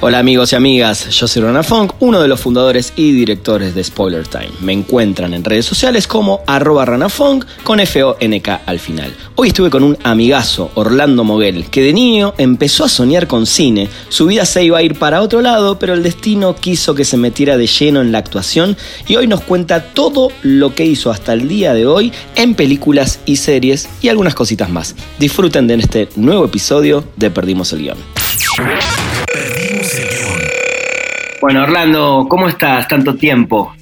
Hola amigos y amigas, yo soy Rana Funk, uno de los fundadores y directores de Spoiler Time. Me encuentran en redes sociales como arroba ranafunk con F-O-N-K al final. Hoy estuve con un amigazo, Orlando Moguel, que de niño empezó a soñar con cine. Su vida se iba a ir para otro lado, pero el destino quiso que se metiera de lleno en la actuación y hoy nos cuenta todo lo que hizo hasta el día de hoy en películas y series y algunas cositas más. Disfruten de este nuevo episodio de Perdimos el Guión. Bueno, Orlando, ¿cómo estás? Tanto tiempo.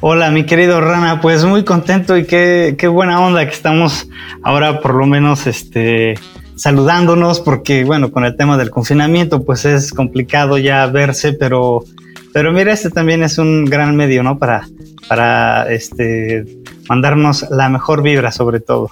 Hola, mi querido Rana, pues muy contento y qué, qué buena onda que estamos ahora por lo menos este, saludándonos, porque bueno, con el tema del confinamiento, pues es complicado ya verse, pero, pero mira, este también es un gran medio, ¿no? Para, para este, mandarnos la mejor vibra sobre todo.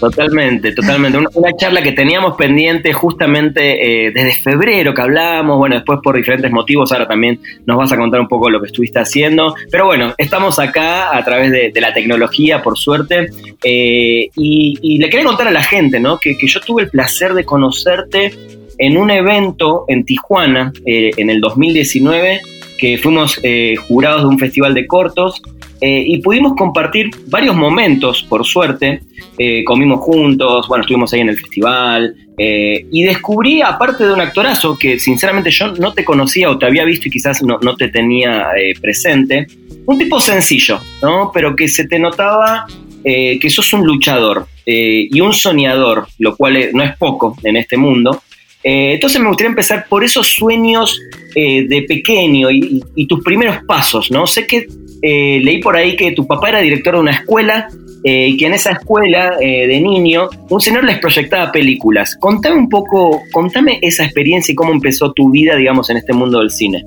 Totalmente, totalmente. Una, charla que teníamos pendiente justamente eh, desde febrero que hablábamos, bueno, después por diferentes motivos, ahora también nos vas a contar un poco lo que estuviste haciendo, pero bueno, estamos acá a través de, la tecnología, por suerte, eh, y, le quería contar a la gente, ¿no? Que, yo tuve el placer de conocerte en un evento en Tijuana eh, en el 2019 que fuimos jurados de un festival de cortos eh, y pudimos compartir varios momentos, por suerte. Eh, comimos juntos, bueno, estuvimos ahí en el festival. Eh, y descubrí, aparte de un actorazo que sinceramente yo no te conocía o te había visto y quizás no, no te tenía presente, un tipo sencillo, ¿no? Pero que se te notaba que sos un luchador y un soñador, lo cual no es poco en este mundo. Entonces me gustaría empezar por esos sueños de pequeño y, tus primeros pasos, ¿no? Sé que eh, leí por ahí que tu papá era director de una escuela eh, y que en esa escuela eh, de niño un señor les proyectaba películas. Contame un poco, contame esa experiencia y cómo empezó tu vida, digamos, en este mundo del cine.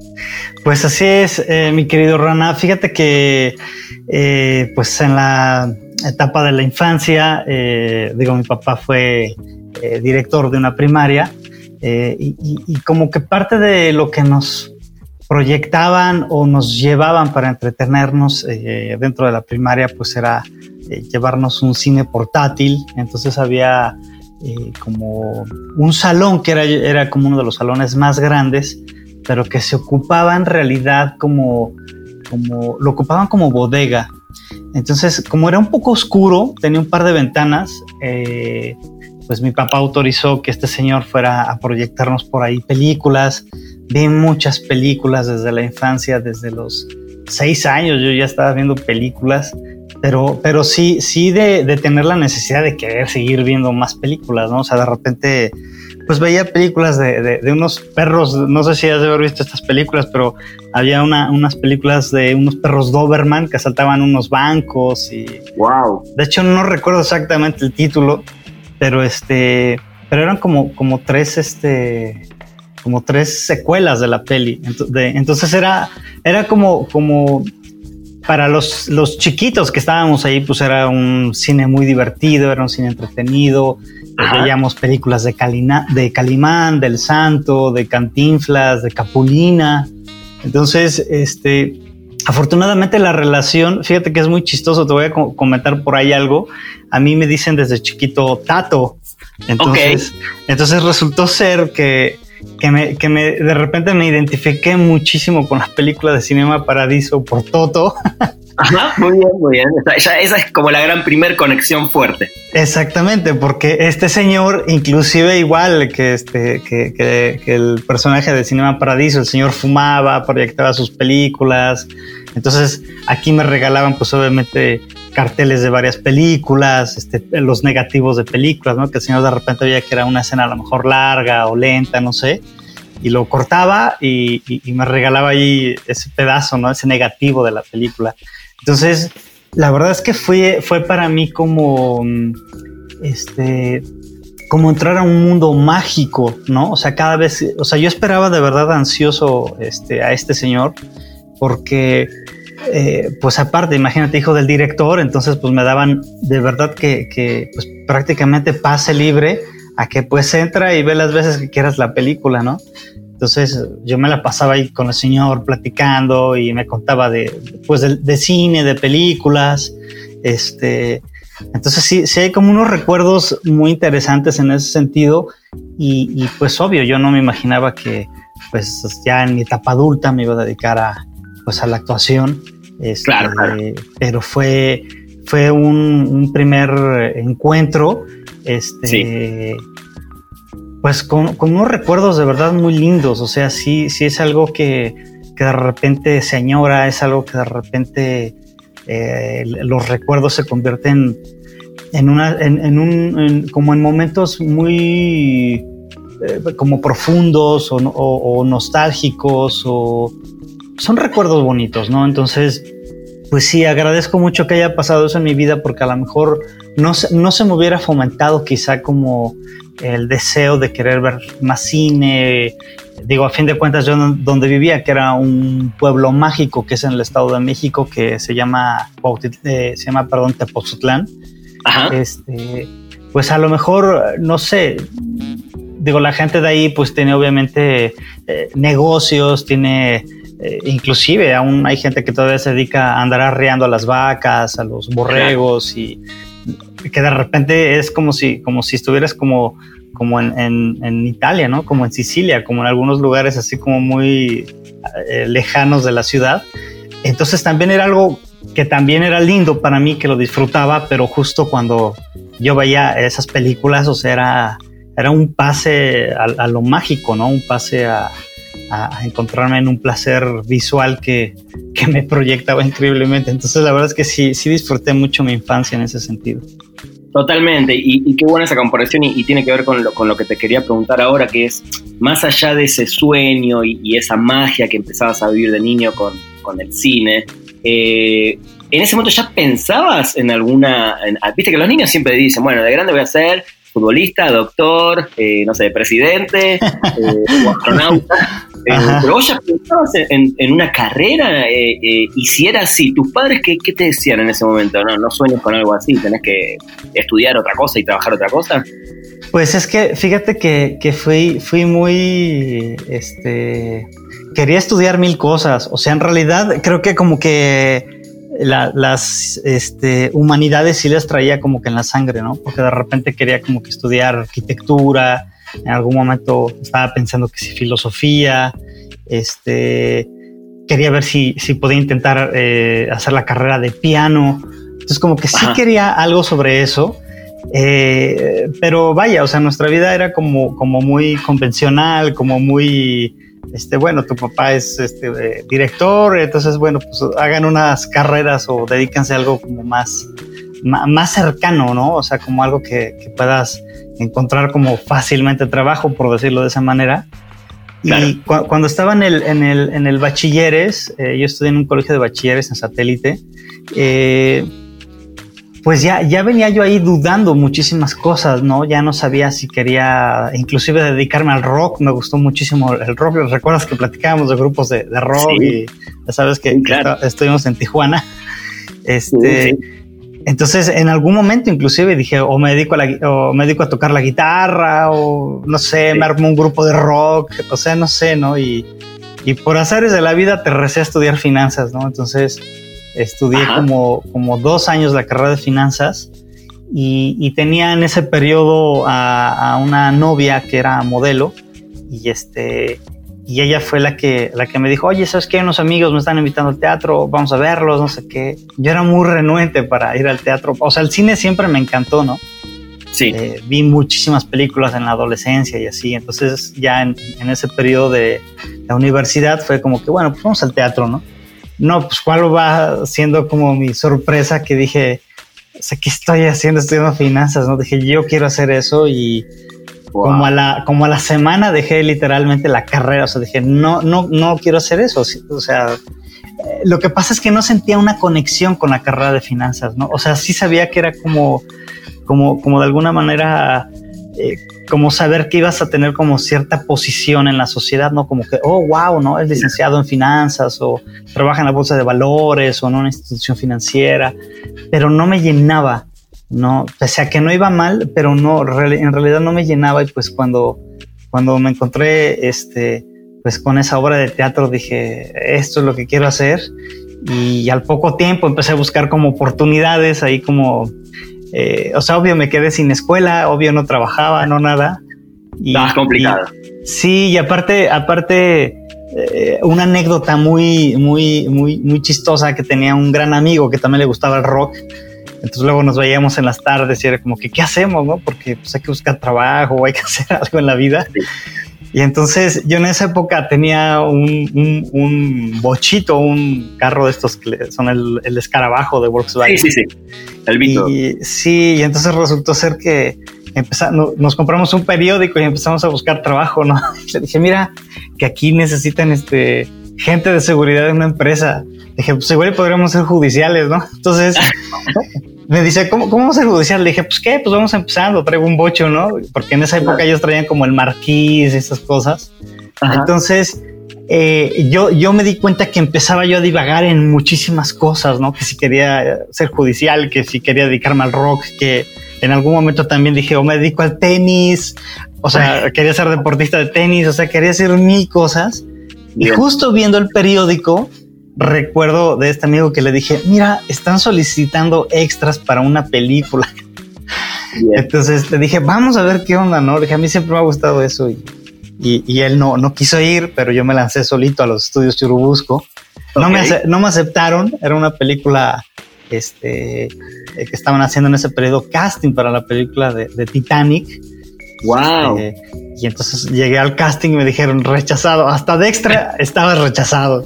Pues así es, mi querido Rana. Fíjate que, pues en la etapa de la infancia, digo, mi papá fue director de una primaria y como que parte de lo que nos proyectaban o nos llevaban para entretenernos eh, dentro de la primaria, pues era eh, llevarnos un cine portátil. Entonces había eh, como un salón que era, era como uno de los salones más grandes, pero que se ocupaba en realidad como, como lo ocupaban como bodega. Entonces, como era un poco oscuro, tenía un par de ventanas, pues mi papá autorizó que este señor fuera a proyectarnos por ahí películas vi muchas películas desde la infancia, desde los seis años yo ya estaba viendo películas, pero, pero sí, sí de, tener la necesidad de querer seguir viendo más películas, ¿no? O sea, de repente, pues veía películas de, unos perros, no sé si has de haber visto estas películas, pero había unas películas de unos perros Doberman que asaltaban unos bancos y... ¡Wow! De hecho, no recuerdo exactamente el título, pero este... Pero eran como, como tres, este como tres secuelas de la peli. Entonces era, era como, como para los, los chiquitos que estábamos ahí, pues era un cine muy divertido, era un cine entretenido. Veíamos películas de, Calina, de Calimán, del Santo, de Cantinflas, de Capulina. Entonces, este, afortunadamente la relación, fíjate que es muy chistoso, te voy a comentar por ahí algo. A mí me dicen desde chiquito Tato. Entonces, entonces resultó ser que que me, que me, de repente me identifiqué muchísimo con las películas de Cinema Paradiso por Toto. Ajá, muy bien, muy bien. Esa, esa es como la gran primer conexión fuerte. Exactamente, porque este señor, inclusive igual que, este, que, que, que el personaje de Cinema Paradiso, el señor fumaba, proyectaba sus películas. Entonces aquí me regalaban pues obviamente carteles de varias películas, este, los negativos de películas, ¿no? Que el señor de repente veía que era una escena a lo mejor larga o lenta, no sé, y lo cortaba y, me regalaba ahí ese pedazo, ¿no? Ese negativo de la película. Entonces, la verdad es que fue, fue para mí como, este, como entrar a un mundo mágico, ¿no? O sea, cada vez, o sea, yo esperaba de verdad ansioso este, a este señor porque eh, pues aparte, imagínate, hijo del director, entonces pues me daban de verdad que, pues prácticamente pase libre a que pues entra y ve las veces que quieras la película, ¿no? Entonces yo me la pasaba ahí con el señor platicando y me contaba de, pues de, cine, de películas. Este, entonces sí, sí hay como unos recuerdos muy interesantes en ese sentido y, pues obvio, yo no me imaginaba que pues ya en mi etapa adulta me iba a dedicar a, pues a la actuación. Este, claro, Pero fue, fue un, primer encuentro. Este, Pues con, unos recuerdos de verdad muy lindos. O sea, sí, sí es algo que, de repente se añora, es algo que de repente eh, los recuerdos se convierten en una, en, un, como en momentos muy eh, como profundos o, nostálgicos o son recuerdos bonitos, ¿no? Entonces, pues sí, agradezco mucho que haya pasado eso en mi vida porque a lo mejor no, no se me hubiera fomentado quizá como el deseo de querer ver más cine. Digo, a fin de cuentas, yo donde vivía, que era un pueblo mágico que es en el Estado de México, que se llama, eh, se llama, perdón, Tepoztlán. Este, pues a lo mejor, no sé, digo, la gente de ahí pues tiene obviamente eh, negocios, tiene eh, inclusive aún hay gente que todavía se dedica a andar arreando a las vacas, a los borregos y que de repente es como si, como si estuvieras como, como en, Italia, ¿no? Como en Sicilia, como en algunos lugares así como muy eh, lejanos de la ciudad. Entonces también era algo que también era lindo para mí, que lo disfrutaba, pero justo cuando yo veía esas películas, o sea, era, era un pase a, lo mágico, ¿no? Un pase a, encontrarme en un placer visual que, que, me proyectaba increíblemente. Entonces, la verdad es que sí, sí disfruté mucho mi infancia en ese sentido. Totalmente, y, qué buena esa comparación y, tiene que ver con lo, con lo que te quería preguntar ahora, que es más allá de ese sueño y, esa magia que empezabas a vivir de niño con, con el cine, eh, ¿En ese momento ya pensabas en alguna... Ah, viste que los niños siempre dicen, bueno, de grande voy a ser futbolista, doctor, eh, no sé, presidente eh, o astronauta. pero vos ya pensabas en, una carrera y si era así, ¿tus padres qué, te decían en ese momento? No, no sueñes con algo así, tenés que estudiar otra cosa y trabajar otra cosa. Pues es que fíjate que, que fui, fui muy, este, quería estudiar mil cosas. O sea, en realidad creo que como que las este, humanidades sí les traía como que en la sangre, ¿no? Porque de repente quería como que estudiar arquitectura. En algún momento estaba pensando que sí filosofía. Este, quería ver si, si podía intentar eh, hacer la carrera de piano. Entonces como que sí quería algo sobre eso. Eh, pero vaya, o sea, nuestra vida era como, como muy convencional, como muy este, bueno, tu papá es este, eh, director, entonces, bueno, pues hagan unas carreras o dedícanse a algo como más, más cercano, ¿no? O sea, como algo que, puedas encontrar como fácilmente trabajo, por decirlo de esa manera. Y cuando estaba en el, en el, en el bachilleres, eh, yo estudié en un colegio de bachilleres en satélite, eh, pues ya, ya venía yo ahí dudando muchísimas cosas, ¿no? Ya no sabía si quería inclusive dedicarme al rock, me gustó muchísimo el rock, recuerdas que platicábamos de grupos de, rock y ya sabes que, estuvimos en Tijuana. Este, Entonces, en algún momento inclusive dije, o me dedico a la, o me dedico a tocar la guitarra, o no sé, me armo un grupo de rock, o sea, no sé, ¿no? Y, y por azares de la vida te recé a estudiar finanzas, ¿no? Entonces, Estudié como, como dos años la carrera de finanzas y, tenía en ese periodo a, una novia que era modelo y este y ella fue la que la que me dijo oye sabes qué unos amigos me están invitando al teatro vamos a verlos no sé qué yo era muy renuente para ir al teatro. O sea el cine siempre me encantó no sí. Eh, vi muchísimas películas en la adolescencia y así. Entonces ya en, en ese periodo de la universidad fue como que bueno pues vamos al teatro no no, pues cuál va siendo como mi sorpresa que dije, o sea, ¿qué estoy haciendo estudiando finanzas? No dije, yo quiero hacer eso y como a la como a la semana dejé literalmente la carrera, o sea, dije, no no no quiero hacer eso, o sea, eh, lo que pasa es que no sentía una conexión con la carrera de finanzas, ¿no? O sea, sí sabía que era como como como de alguna manera eh, como saber que ibas a tener como cierta posición en la sociedad, ¿no? Como que, oh, wow, ¿no? Es licenciado en finanzas o trabaja en la bolsa de valores o en una institución financiera, pero no me llenaba, ¿no? Pese a que no iba mal, pero no, en realidad no me llenaba y pues cuando, cuando me encontré, este, pues con esa obra de teatro dije, esto es lo que quiero hacer. Y al poco tiempo empecé a buscar como oportunidades ahí como, eh, o sea, obvio me quedé sin escuela, obvio no trabajaba, no nada. Y, complicado. sí, y aparte, aparte, eh, una anécdota muy, muy, muy, muy chistosa que tenía un gran amigo que también le gustaba el rock. Entonces luego nos veíamos en las tardes y era como que, ¿qué hacemos? No? Porque pues, hay que buscar trabajo hay que hacer algo en la vida. Y entonces yo en esa época tenía un, un, bochito, un carro de estos que son el, el escarabajo de Volkswagen. Sí, sí, sí. El Vito. Y, sí, y entonces resultó ser que empezamos, nos compramos un periódico y empezamos a buscar trabajo, ¿no? le dije, mira, que aquí necesitan este, gente de seguridad de una empresa. dije, pues igual podríamos ser judiciales, ¿no? Entonces me dice, ¿cómo, ¿cómo vamos a judicial? Le dije, pues qué, pues vamos empezando, traigo un bocho, ¿no? Porque en esa época ellos traían como el marquís y esas cosas. Entonces, eh, yo, yo me di cuenta que empezaba yo a divagar en muchísimas cosas, ¿no? Que si quería ser judicial, que si quería dedicarme al rock, que en algún momento también dije, o oh, me dedico al tenis, o sea, quería ser deportista de tenis, o sea, quería hacer mil cosas. Y justo viendo el periódico, recuerdo de este amigo que le dije, mira, están solicitando extras para una película. Entonces le dije, vamos a ver qué onda, ¿no? Le dije, a mí siempre me ha gustado eso y, y, él no, no quiso ir, pero yo me lancé solito a los estudios Churubusco. No, me, no me aceptaron, era una película este, eh, que estaban haciendo en ese periodo casting para la película de, de Titanic. Wow. Este, y entonces llegué al casting y me dijeron rechazado. Hasta Dextra estaba rechazado.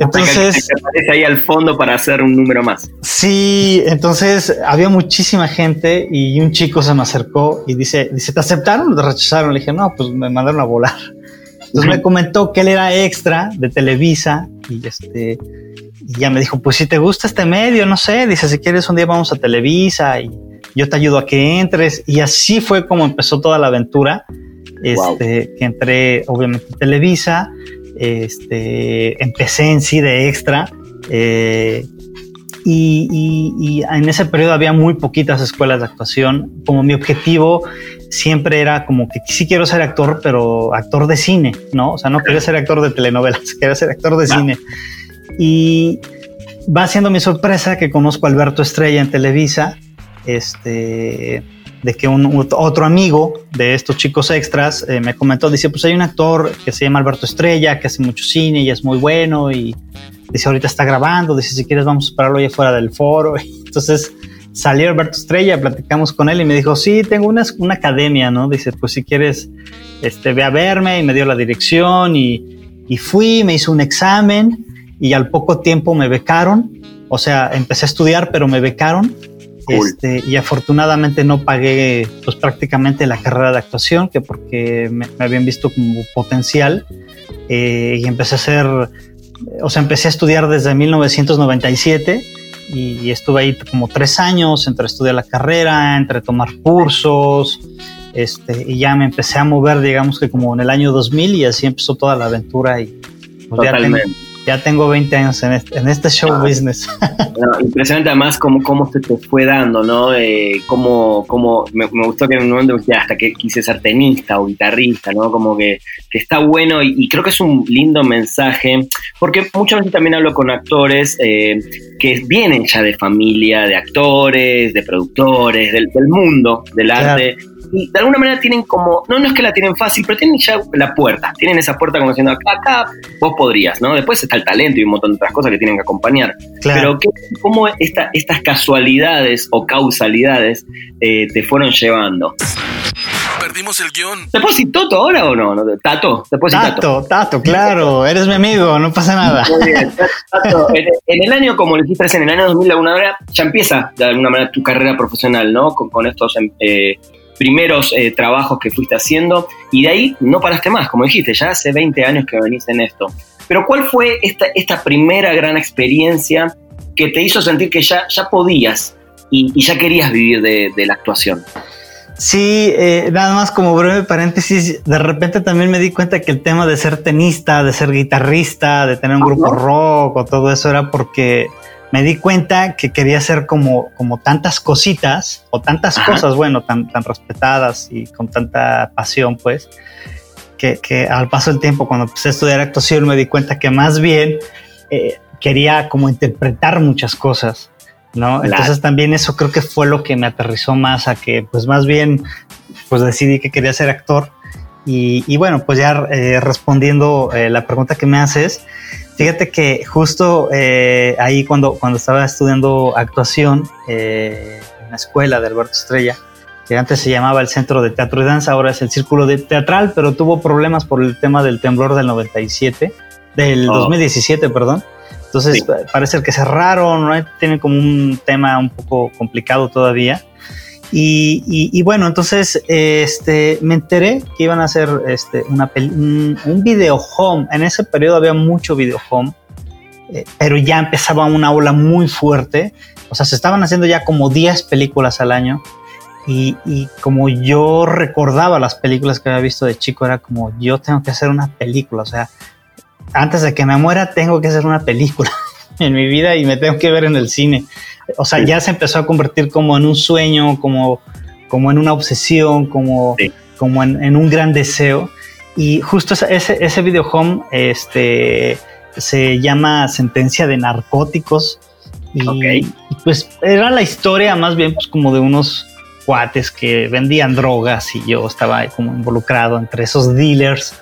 Entonces. aparece ahí al fondo para hacer un número más. Sí, entonces había muchísima gente y un chico se me acercó y dice: dice ¿Te aceptaron o te rechazaron? Le dije: No, pues me mandaron a volar. Entonces me comentó que él era extra de Televisa y este. Y ya me dijo, pues si te gusta este medio, no sé, dice, si quieres un día vamos a Televisa y yo te ayudo a que entres. Y así fue como empezó toda la aventura. Este, que entré obviamente en Televisa, este, empecé en sí de extra. Eh, y, en ese periodo había muy poquitas escuelas de actuación. Como mi objetivo siempre era como que sí quiero ser actor, pero actor de cine, ¿no? O sea, no quería ser actor de telenovelas, quería ser actor de cine. Y va siendo mi sorpresa que conozco a Alberto Estrella en Televisa, este, de que un, otro amigo de estos chicos extras eh, me comentó, dice, pues hay un actor que se llama Alberto Estrella, que hace mucho cine y es muy bueno y dice, ahorita está grabando, dice, si quieres vamos a esperarlo allá fuera del foro. entonces salió Alberto Estrella, platicamos con él y me dijo, sí, tengo una, una academia, ¿no? Dice, pues si quieres, este, ve a verme y me dio la dirección y, y fui, me hizo un examen y al poco tiempo me becaron, o sea, empecé a estudiar, pero me becaron este, y afortunadamente no pagué pues prácticamente la carrera de actuación, que porque me, habían visto como potencial eh, y empecé a hacer, o sea, empecé a estudiar desde 1997 y, estuve ahí como tres años entre estudiar la carrera, entre tomar cursos, este, y ya me empecé a mover, digamos que como en el año 2000 y así empezó toda la aventura y pues, ya tengo 20 años en este, en este show ah. business. impresionante además cómo, cómo se te fue dando, ¿no? Eh, cómo, cómo me, gustó que en un momento me hasta que quise ser tenista o guitarrista, ¿no? Como que, que está bueno y, creo que es un lindo mensaje, porque muchas veces también hablo con actores eh, que vienen ya de familia, de actores, de productores, del, mundo del arte de alguna manera tienen como, no, no es que la tienen fácil, pero tienen ya la puerta, tienen esa puerta como diciendo, acá, acá vos podrías, ¿no? Después está el talento y un montón de otras cosas que tienen que acompañar. Pero ¿qué, ¿cómo esta, estas casualidades o causalidades eh, te fueron llevando? Perdimos el guion. ¿Te puedo decir Toto ahora o no? ¿Tato? ¿Te puedo decir Tato? Tato, claro, eres mi amigo, no pasa nada. Muy bien. Tato, en, el año, como le dijiste en el año 2000 de alguna manera, ya empieza de alguna manera tu carrera profesional, ¿no? Con, con estos eh, primeros eh, trabajos que fuiste haciendo y de ahí no paraste más, como dijiste, ya hace 20 años que venís en esto. Pero ¿cuál fue esta, esta primera gran experiencia que te hizo sentir que ya, ya podías y, ya querías vivir de, la actuación? Sí, eh, nada más como breve paréntesis, de repente también me di cuenta que el tema de ser tenista, de ser guitarrista, de tener un grupo rock o todo eso era porque me di cuenta que quería hacer como, como tantas cositas o tantas cosas, bueno, tan, tan respetadas y con tanta pasión, pues, que, al paso del tiempo, cuando empecé a estudiar actuación, me di cuenta que más bien eh, quería como interpretar muchas cosas, ¿no? Entonces también eso creo que fue lo que me aterrizó más a que, pues más bien, pues decidí que quería ser actor. Y, bueno, pues ya eh, respondiendo eh, la pregunta que me haces, fíjate que justo ahí cuando, cuando estaba estudiando actuación en la escuela de Alberto Estrella, que antes se llamaba el Centro de Teatro y Danza, ahora es el Círculo de Teatral, pero tuvo problemas por el tema del temblor del 97, del 2017, perdón. Entonces parece que cerraron, ¿no? tienen como un tema un poco complicado todavía. Y, bueno, entonces este, me enteré que iban a hacer este, una un, un, video home. En ese periodo había mucho video home, eh, pero ya empezaba una ola muy fuerte. O sea, se estaban haciendo ya como 10 películas al año y, como yo recordaba las películas que había visto de chico, era como yo tengo que hacer una película, o sea, antes de que me muera tengo que hacer una película en mi vida y me tengo que ver en el cine. O sea, ya se empezó a convertir como en un sueño, como, como en una obsesión, como, como en, un gran deseo. Y justo ese, ese video home este, se llama Sentencia de Narcóticos. Y, y, pues era la historia más bien pues como de unos cuates que vendían drogas y yo estaba como involucrado entre esos dealers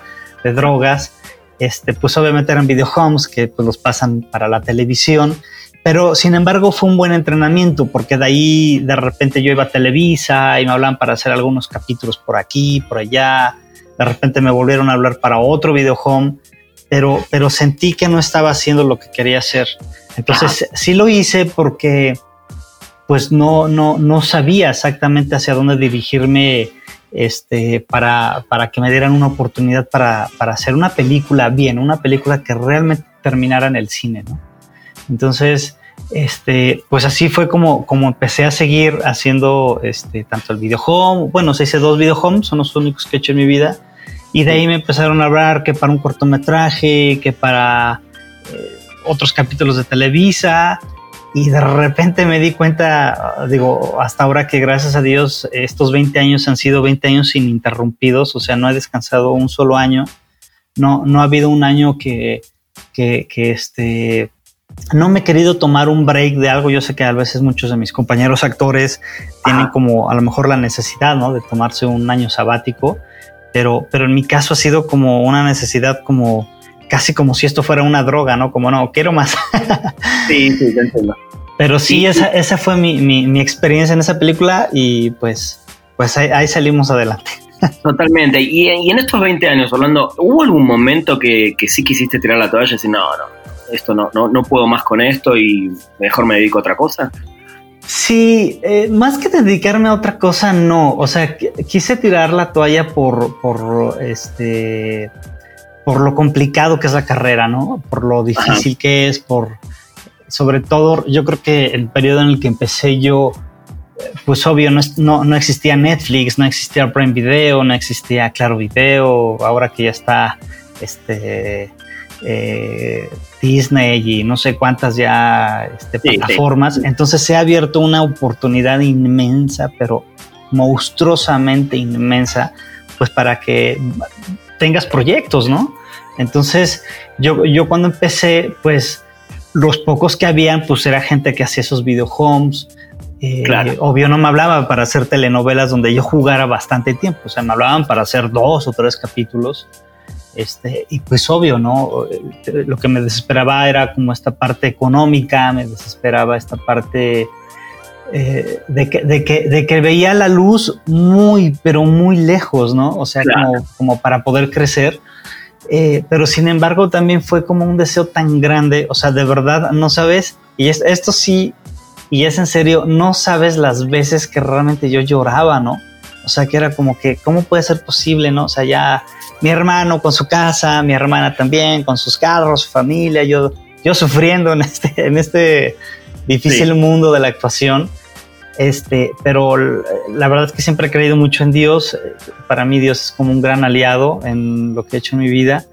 de drogas. Este, pues obviamente eran videohomes que pues los pasan para la televisión, pero sin embargo fue un buen entrenamiento porque de ahí de repente yo iba a Televisa y me hablaban para hacer algunos capítulos por aquí, por allá. De repente me volvieron a hablar para otro videohome, pero, pero sentí que no estaba haciendo lo que quería hacer. Entonces sí lo hice porque pues no, no, no sabía exactamente hacia dónde dirigirme este, para, para que me dieran una oportunidad para, para, hacer una película bien, una película que realmente terminara en el cine, ¿no? Entonces, este, pues así fue como, como empecé a seguir haciendo este, tanto el video home, bueno, se hice dos video homes, son los únicos que he hecho en mi vida, y de ahí me empezaron a hablar que para un cortometraje, que para eh, otros capítulos de Televisa, y de repente me di cuenta, digo, hasta ahora que gracias a Dios estos 20 años han sido 20 años ininterrumpidos, o sea, no he descansado un solo año, no, no ha habido un año que, que, este, no me he querido tomar un break de algo, yo sé que a veces muchos de mis compañeros actores tienen como a lo mejor la necesidad, ¿no? De tomarse un año sabático, pero, pero en mi caso ha sido como una necesidad como casi como si esto fuera una droga, ¿no? Como no, quiero más. sí, sí, entiendo. Pero sí, esa, esa fue mi, mi, experiencia en esa película y pues, pues ahí, salimos adelante. Totalmente. Y, y, en estos 20 años, Orlando, ¿hubo algún momento que, que sí quisiste tirar la toalla y decir, no, no, esto no, no, no puedo más con esto y mejor me dedico a otra cosa? Sí, eh, más que dedicarme a otra cosa, no. O sea, quise tirar la toalla por, por este por lo complicado que es la carrera, ¿no? Por lo difícil que es, por sobre todo yo creo que el periodo en el que empecé yo, pues obvio, no, no, existía Netflix, no existía Prime Video, no existía Claro Video, ahora que ya está este eh, Disney y no sé cuántas ya este, plataformas, entonces se ha abierto una oportunidad inmensa, pero monstruosamente inmensa, pues para que tengas proyectos, ¿no? Entonces, yo, yo cuando empecé, pues los pocos que habían, pues era gente que hacía esos videohomes. Eh, Obvio no me hablaba para hacer telenovelas donde yo jugara bastante tiempo, o sea, me hablaban para hacer dos o tres capítulos. Este, y pues obvio, ¿no? Lo que me desesperaba era como esta parte económica, me desesperaba esta parte eh, de, que, de, que, de, que, veía la luz muy, pero muy lejos, ¿no? O sea, como, como para poder crecer. Eh, pero sin embargo también fue como un deseo tan grande, o sea, de verdad, no sabes, y esto sí, y es en serio, no sabes las veces que realmente yo lloraba, ¿no? O sea, que era como que, ¿cómo puede ser posible, no? O sea, ya mi hermano con su casa, mi hermana también, con sus carros, su familia, yo, yo sufriendo en este, en este difícil mundo de la actuación. Este, pero la verdad es que siempre he creído mucho en Dios. Para mí Dios es como un gran aliado en lo que he hecho en mi vida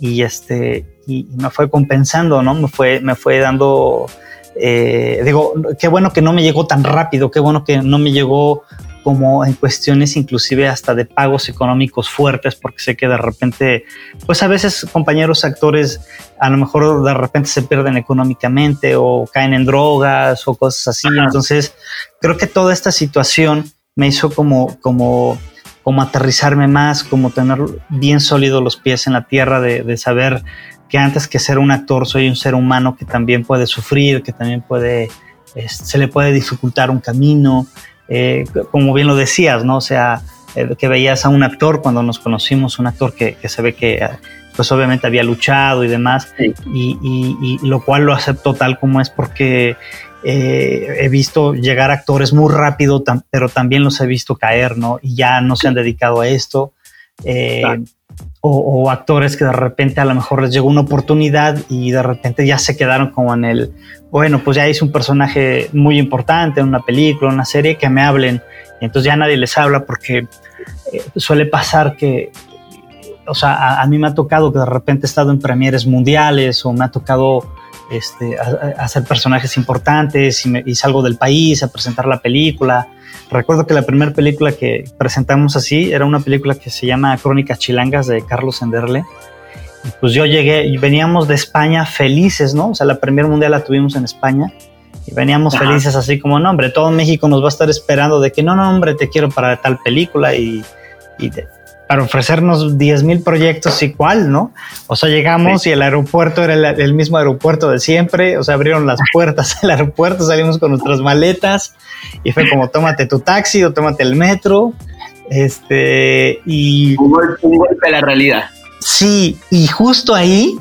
y este y me fue compensando, ¿no? Me fue me fue dando eh, digo, qué bueno que no me llegó tan rápido, qué bueno que no me llegó como en cuestiones inclusive hasta de pagos económicos fuertes, porque sé que de repente, pues a veces compañeros actores a lo mejor de repente se pierden económicamente o caen en drogas o cosas así. Entonces, creo que toda esta situación me hizo como, como, como aterrizarme más, como tener bien sólidos los pies en la tierra, de, de saber que antes que ser un actor soy un ser humano que también puede sufrir, que también puede, se le puede dificultar un camino, eh, como bien lo decías, ¿no? O sea, eh, que veías a un actor cuando nos conocimos, un actor que, que se ve que pues obviamente había luchado y demás, y, y, lo cual lo acepto tal como es porque eh, he visto llegar actores muy rápido, pero también los he visto caer, ¿no? Y ya no se han dedicado a esto. Eh, o, actores que de repente a lo mejor les llegó una oportunidad y de repente ya se quedaron como en el, bueno, pues ya hice un personaje muy importante en una película, una serie, que me hablen. Entonces ya nadie les habla porque eh, suele pasar que, o sea, a, mí me ha tocado que de repente he estado en premieres mundiales o me ha tocado este, hacer personajes importantes y, y salgo del país a presentar la película Recuerdo que la primera película que presentamos así era una película que se llama Crónicas Chilangas de Carlos Enderle. Y pues yo llegué y veníamos de España felices, ¿no? O sea, la primera mundial la tuvimos en España y veníamos felices así como, no, hombre, todo México nos va a estar esperando de que no, no, hombre, te quiero para tal película y, y para ofrecernos 10 mil proyectos y cuál, ¿no? O sea, llegamos y el aeropuerto era el, mismo aeropuerto de siempre, o sea, abrieron las puertas del aeropuerto, salimos con nuestras maletas y fue como, tómate tu taxi o tómate el metro, este, y... Un golpe, a la realidad. Sí, y justo ahí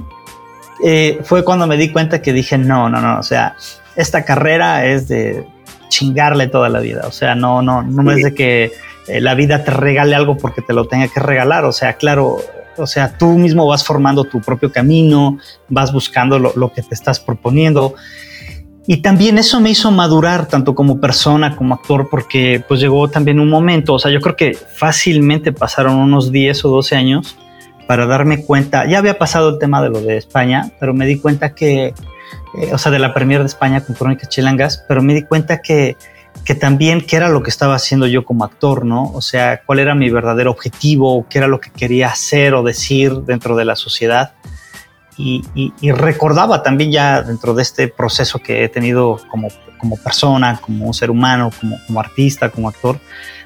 eh, fue cuando me di cuenta que dije, no, no, no, o sea, esta carrera es de chingarle toda la vida, o sea, no, no, no es de que eh, la vida te regale algo porque te lo tenga que regalar. O sea, claro, o sea, tú mismo vas formando tu propio camino, vas buscando lo, que te estás proponiendo. Y también eso me hizo madurar tanto como persona como actor porque pues llegó también un momento, o sea, yo creo que fácilmente pasaron unos 10 o 12 años para darme cuenta, ya había pasado el tema de lo de España, pero me di cuenta que, eh, o sea, de la premier de España con Crónicas Chilangas, pero me di cuenta que que también qué era lo que estaba haciendo yo como actor, ¿no? O sea, cuál era mi verdadero objetivo, qué era lo que quería hacer o decir dentro de la sociedad. Y, recordaba también ya dentro de este proceso que he tenido como, como persona, como un ser humano, como, como artista, como actor,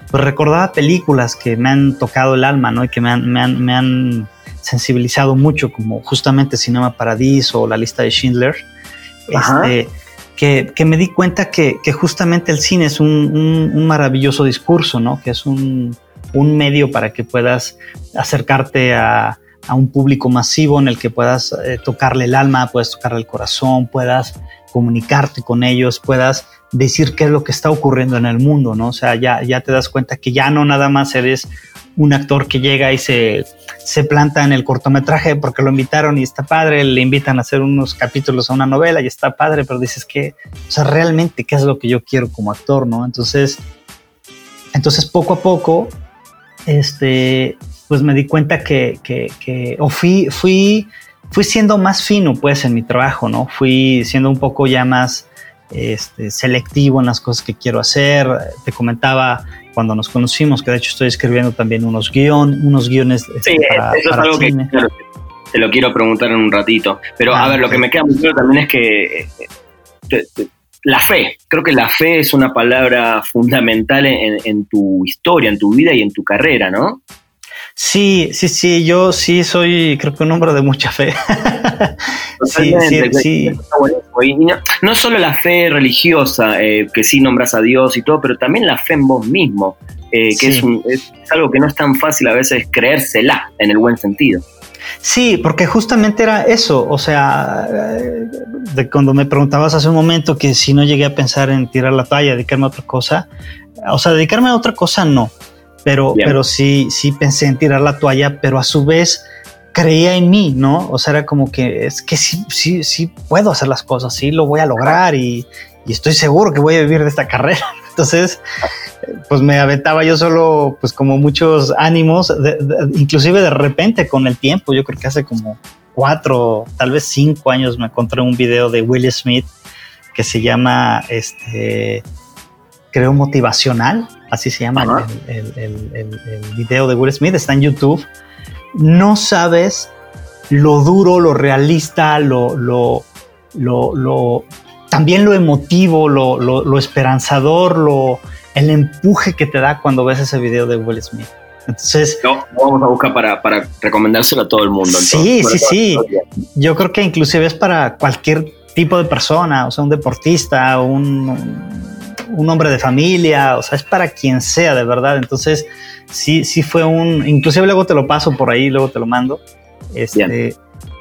pues recordaba películas que me han tocado el alma, ¿no? Y que me han, me han, me han sensibilizado mucho, como justamente Cinema Paradiso o La lista de Schindler. Este, que, me di cuenta que, justamente el cine es un, maravilloso discurso, ¿no? Que es un, medio para que puedas acercarte a, un público masivo en el que puedas eh, tocarle el alma, puedas tocarle el corazón, puedas comunicarte con ellos, puedas decir qué es lo que está ocurriendo en el mundo, ¿no? O sea, ya, ya te das cuenta que ya no nada más eres un actor que llega y se, se planta en el cortometraje porque lo invitaron y está padre, le invitan a hacer unos capítulos a una novela y está padre, pero dices que, o sea, realmente qué es lo que yo quiero como actor, ¿no? Entonces, entonces poco a poco, este, pues me di cuenta que, que, que o fui, fui, fui siendo más fino, pues, en mi trabajo, ¿no? Fui siendo un poco ya más este, selectivo en las cosas que quiero hacer. Te comentaba cuando nos conocimos, que de hecho estoy escribiendo también unos, guion, unos guiones este, para, eso es algo que te lo quiero preguntar en un ratito. Pero a ah, ver, lo que me queda muy claro también es que eh, la fe, creo que la fe es una palabra fundamental en, tu historia, en tu vida y en tu carrera, ¿no? Sí, sí, sí, yo sí soy, creo que un hombre de mucha fe. sí, sí, sí. no, solo la fe religiosa, eh, que sí nombras a Dios y todo, pero también la fe en vos mismo, eh, que es, es, algo que no es tan fácil a veces creérsela en el buen sentido. Sí, porque justamente era eso, o sea, eh, de cuando me preguntabas hace un momento que si no llegué a pensar en tirar la toalla, dedicarme a otra cosa, o sea, dedicarme a otra cosa no, pero, pero sí, sí pensé en tirar la toalla, pero a su vez creía en mí, ¿no? O sea, era como que es que sí, sí, sí puedo hacer las cosas, sí lo voy a lograr y, estoy seguro que voy a vivir de esta carrera. Entonces, pues me aventaba yo solo, pues como muchos ánimos, inclusive de repente con el tiempo, yo creo que hace como cuatro, tal vez cinco años me encontré un video de Will Smith que se llama, este, creo, motivacional así se llama el, el, video de Will Smith, está en YouTube. No sabes lo duro, lo realista, lo, lo, lo, también lo emotivo, lo, lo, esperanzador, lo, el empuje que te da cuando ves ese video de Will Smith. Entonces, no, vamos a buscar para, para recomendárselo a todo el mundo. Sí, sí, sí. Yo creo que inclusive es para cualquier tipo de persona, o sea, un deportista, un, un hombre de familia, o sea, es para quien sea, de verdad. Entonces, sí, sí fue un, inclusive luego te lo paso por ahí, luego te lo mando. Este,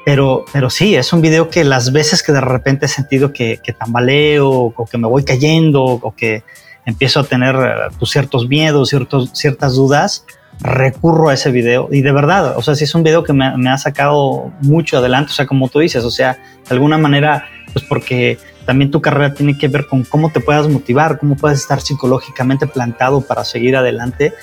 pero, pero sí, es un video que las veces que de repente he sentido que, que tambaleo o que me voy cayendo o que empiezo a tener eh, pues, ciertos miedos, ciertos, ciertas dudas, recurro a ese video y de verdad, o sea, sí es un video que me, me, ha sacado mucho adelante, o sea, como tú dices, o sea, de alguna manera, pues porque también tu carrera tiene que ver con cómo te puedas motivar, cómo puedes estar psicológicamente plantado para seguir adelante.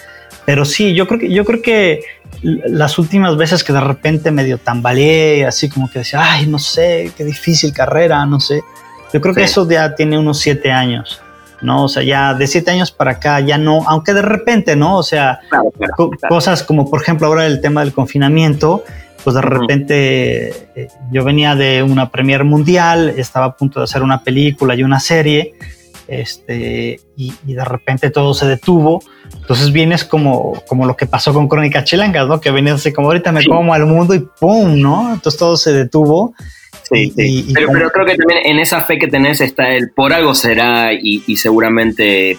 Pero sí, yo creo que, yo creo que las últimas veces que de repente medio tambaleé, así como que decía, ay, no sé, qué difícil carrera, no sé. Yo creo que eso ya tiene unos siete años. ¿no? O sea, ya de siete años para acá ya no, aunque de repente, ¿no? O sea, cosas como por ejemplo ahora el tema del confinamiento, pues de repente eh, yo venía de una premier mundial, estaba a punto de hacer una película y una serie, este, y, de repente todo se detuvo. Entonces vienes como, como lo que pasó con Crónica Chilangas, ¿no? Que venías así como ahorita me como al mundo y ¡pum! ¿no? Entonces todo se detuvo. Sí, sí. pero, pero, creo que también en esa fe que tenés está el por algo será y, y, seguramente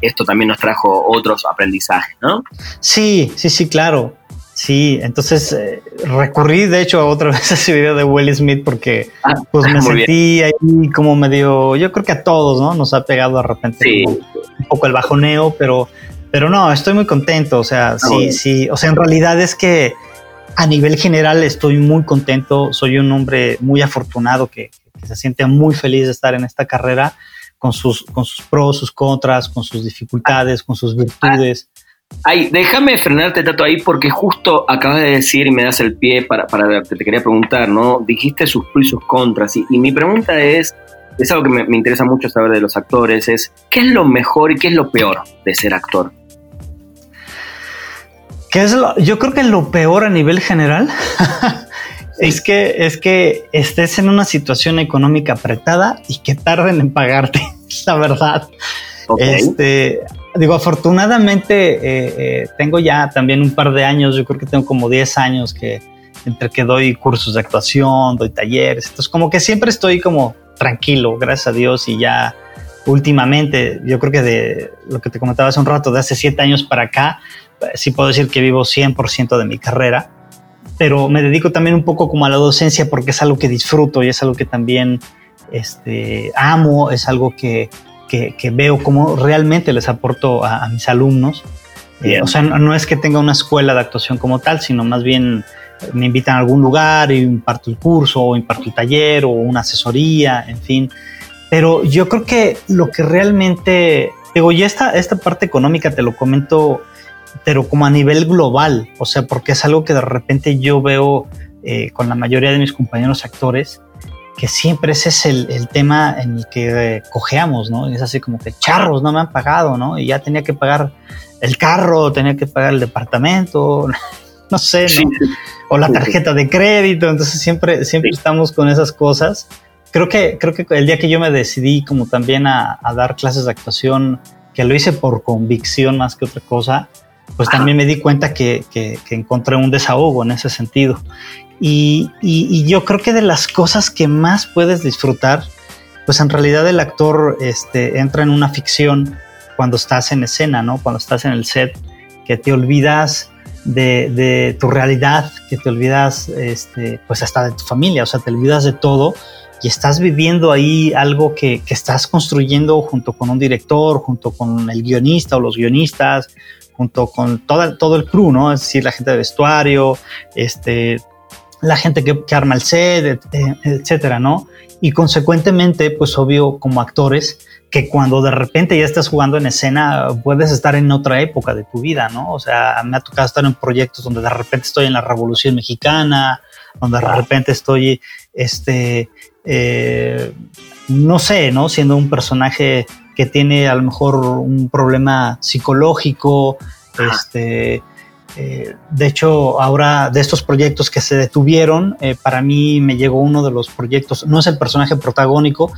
esto también nos trajo otros aprendizajes, ¿no? Sí, sí, sí, claro. Sí, entonces eh, recurrí de hecho a otra vez a ese video de Will Smith porque ah, pues me sentí ahí como medio, yo creo que a todos, ¿no? Nos ha pegado de repente un poco el bajoneo, pero, pero no, estoy muy contento, o sea, ah, sí, sí, o sea, en realidad es que a nivel general estoy muy contento, soy un hombre muy afortunado que, se siente muy feliz de estar en esta carrera con sus, con sus pros, sus contras, con sus dificultades, con sus virtudes. Ay, déjame frenarte, Tato, ahí porque justo acabas de decir y me das el pie para, para te quería preguntar, ¿no? Dijiste sus pros y sus contras. Y, mi pregunta es, es algo que me, interesa mucho saber de los actores, es ¿qué es lo mejor y qué es lo peor de ser actor? ¿Qué es lo, yo creo que lo peor a nivel general es, que, es que estés en una situación económica apretada y que tarden en pagarte, la verdad. Este, digo, afortunadamente eh, eh, tengo ya también un par de años, yo creo que tengo como 10 años que entre que doy cursos de actuación, doy talleres, entonces como que siempre estoy como tranquilo, gracias a Dios y ya últimamente, yo creo que de lo que te comentaba hace un rato, de hace 7 años para acá, sí puedo decir que vivo 100% de mi carrera, pero me dedico también un poco como a la docencia porque es algo que disfruto y es algo que también este, amo, es algo que que, veo cómo realmente les aporto a, mis alumnos. Eh, o sea, no, es que tenga una escuela de actuación como tal, sino más bien me invitan a algún lugar y imparto el curso o imparto el taller o una asesoría, en fin. Pero yo creo que lo que realmente, digo, ya esta, esta parte económica te lo comento, pero como a nivel global, o sea, porque es algo que de repente yo veo eh, con la mayoría de mis compañeros actores, que siempre ese es el, tema en el que eh, cojeamos, ¿no? es así como que charros no me han pagado, ¿no? Y ya tenía que pagar el carro, tenía que pagar el departamento, no sé, ¿no? O la tarjeta de crédito, entonces siempre, siempre estamos con esas cosas. Creo que, creo que el día que yo me decidí como también a, dar clases de actuación, que lo hice por convicción más que otra cosa, pues también me di cuenta que, que, que, encontré un desahogo en ese sentido. Y, yo creo que de las cosas que más puedes disfrutar, pues en realidad el actor este, entra en una ficción cuando estás en escena, ¿no? Cuando estás en el set, que te olvidas de, tu realidad, que te olvidas, este, pues hasta de tu familia, o sea, te olvidas de todo y estás viviendo ahí algo que, estás construyendo junto con un director, junto con el guionista o los guionistas, junto con toda, todo el crew, ¿no? Es decir, la gente de vestuario, este, la gente que, que arma el set, etcétera, ¿no? Y consecuentemente, pues obvio, como actores, que cuando de repente ya estás jugando en escena, puedes estar en otra época de tu vida, ¿no? O sea, me ha tocado estar en proyectos donde de repente estoy en la Revolución Mexicana, donde de repente estoy, este, eh, no sé, ¿no? Siendo un personaje que tiene a lo mejor un problema psicológico, este, eh, de hecho, ahora de estos proyectos que se detuvieron, eh, para mí me llegó uno de los proyectos, no es el personaje protagónico,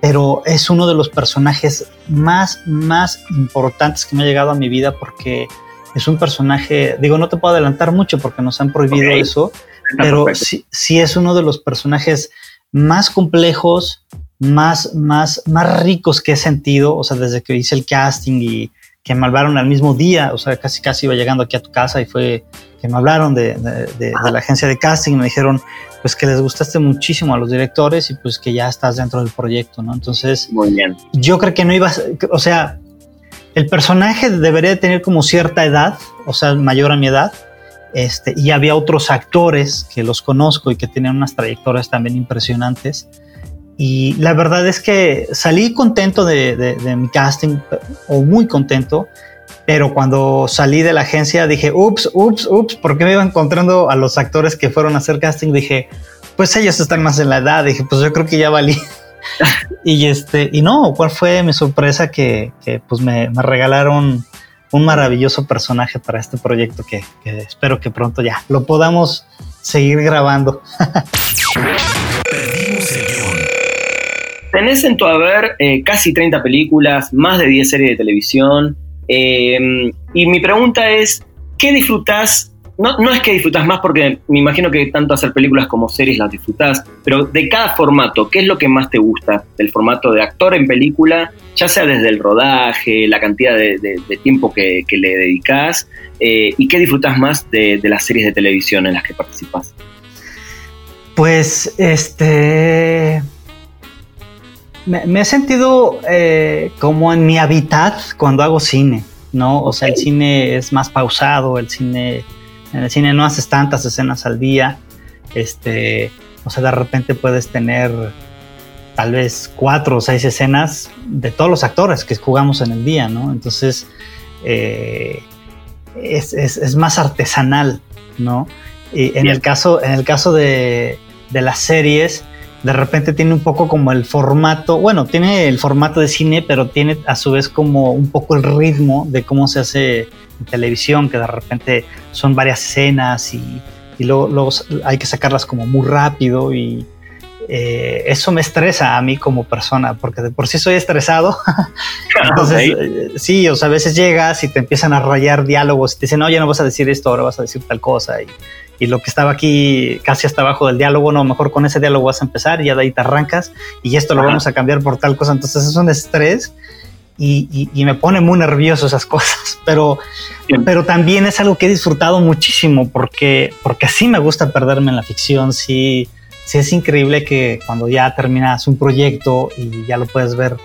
pero es uno de los personajes más, más importantes que me ha llegado a mi vida porque es un personaje, digo, no te puedo adelantar mucho porque nos han prohibido eso, pero sí, sí, es uno de los personajes más complejos, más, más, más ricos que he sentido, o sea, desde que hice el casting y que me hablaron al mismo día, o sea, casi casi iba llegando aquí a tu casa y fue que me hablaron de, la agencia de casting y me dijeron pues que les gustaste muchísimo a los directores y pues que ya estás dentro del proyecto, ¿no? Entonces, Muy bien. yo creo que no ibas, o sea, el personaje debería de tener como cierta edad, o sea, mayor a mi edad, este, y había otros actores que los conozco y que tienen unas trayectorias también impresionantes y la verdad es que salí contento de, mi casting, o muy contento, pero cuando salí de la agencia dije, ups, ups, ups, porque me iba encontrando a los actores que fueron a hacer casting? Dije, pues ellos están más en la edad, dije, pues yo creo que ya valí. y este, y no, ¿cuál fue mi sorpresa? Que, pues me, regalaron un maravilloso personaje para este proyecto que, que espero que pronto ya lo podamos seguir grabando. tenés en tu haber casi 30 películas, más de 10 series de televisión. Eh, y mi pregunta es, ¿qué disfrutás? No, no es que disfrutás más porque me imagino que tanto hacer películas como series las disfrutás, pero de cada formato, ¿qué es lo que más te gusta del formato de actor en película, ya sea desde el rodaje, la cantidad de, tiempo que, le dedicas, eh, y qué disfrutás más de, de las series de televisión en las que participas? Pues, este, me, he sentido eh, como en mi hábitat cuando hago cine, ¿no? O sea, el cine es más pausado, el cine, en el cine no haces tantas escenas al día, este, o sea, de repente puedes tener tal vez cuatro o seis escenas de todos los actores que jugamos en el día, ¿no? Entonces, eh, es, más artesanal, ¿no? Y en el caso, en el caso de, de las series, de repente tiene un poco como el formato, bueno, tiene el formato de cine, pero tiene a su vez como un poco el ritmo de cómo se hace en televisión, que de repente son varias escenas y, luego, hay que sacarlas como muy rápido y eh, eso me estresa a mí como persona, porque de por sí soy estresado. Entonces, eh, sí, o sea, a veces llegas y te empiezan a rayar diálogos y te dicen, no, ya no vas a decir esto, ahora vas a decir tal cosa. Y, y lo que estaba aquí casi hasta abajo del diálogo, no, mejor con ese diálogo vas a empezar y ya de ahí te arrancas y esto lo vamos a cambiar por tal cosa. Entonces es un estrés y, me pone muy nervioso esas cosas, pero, pero también es algo que he disfrutado muchísimo porque, porque sí me gusta perderme en la ficción, sí, sí es increíble que cuando ya terminas un proyecto y ya lo puedes ver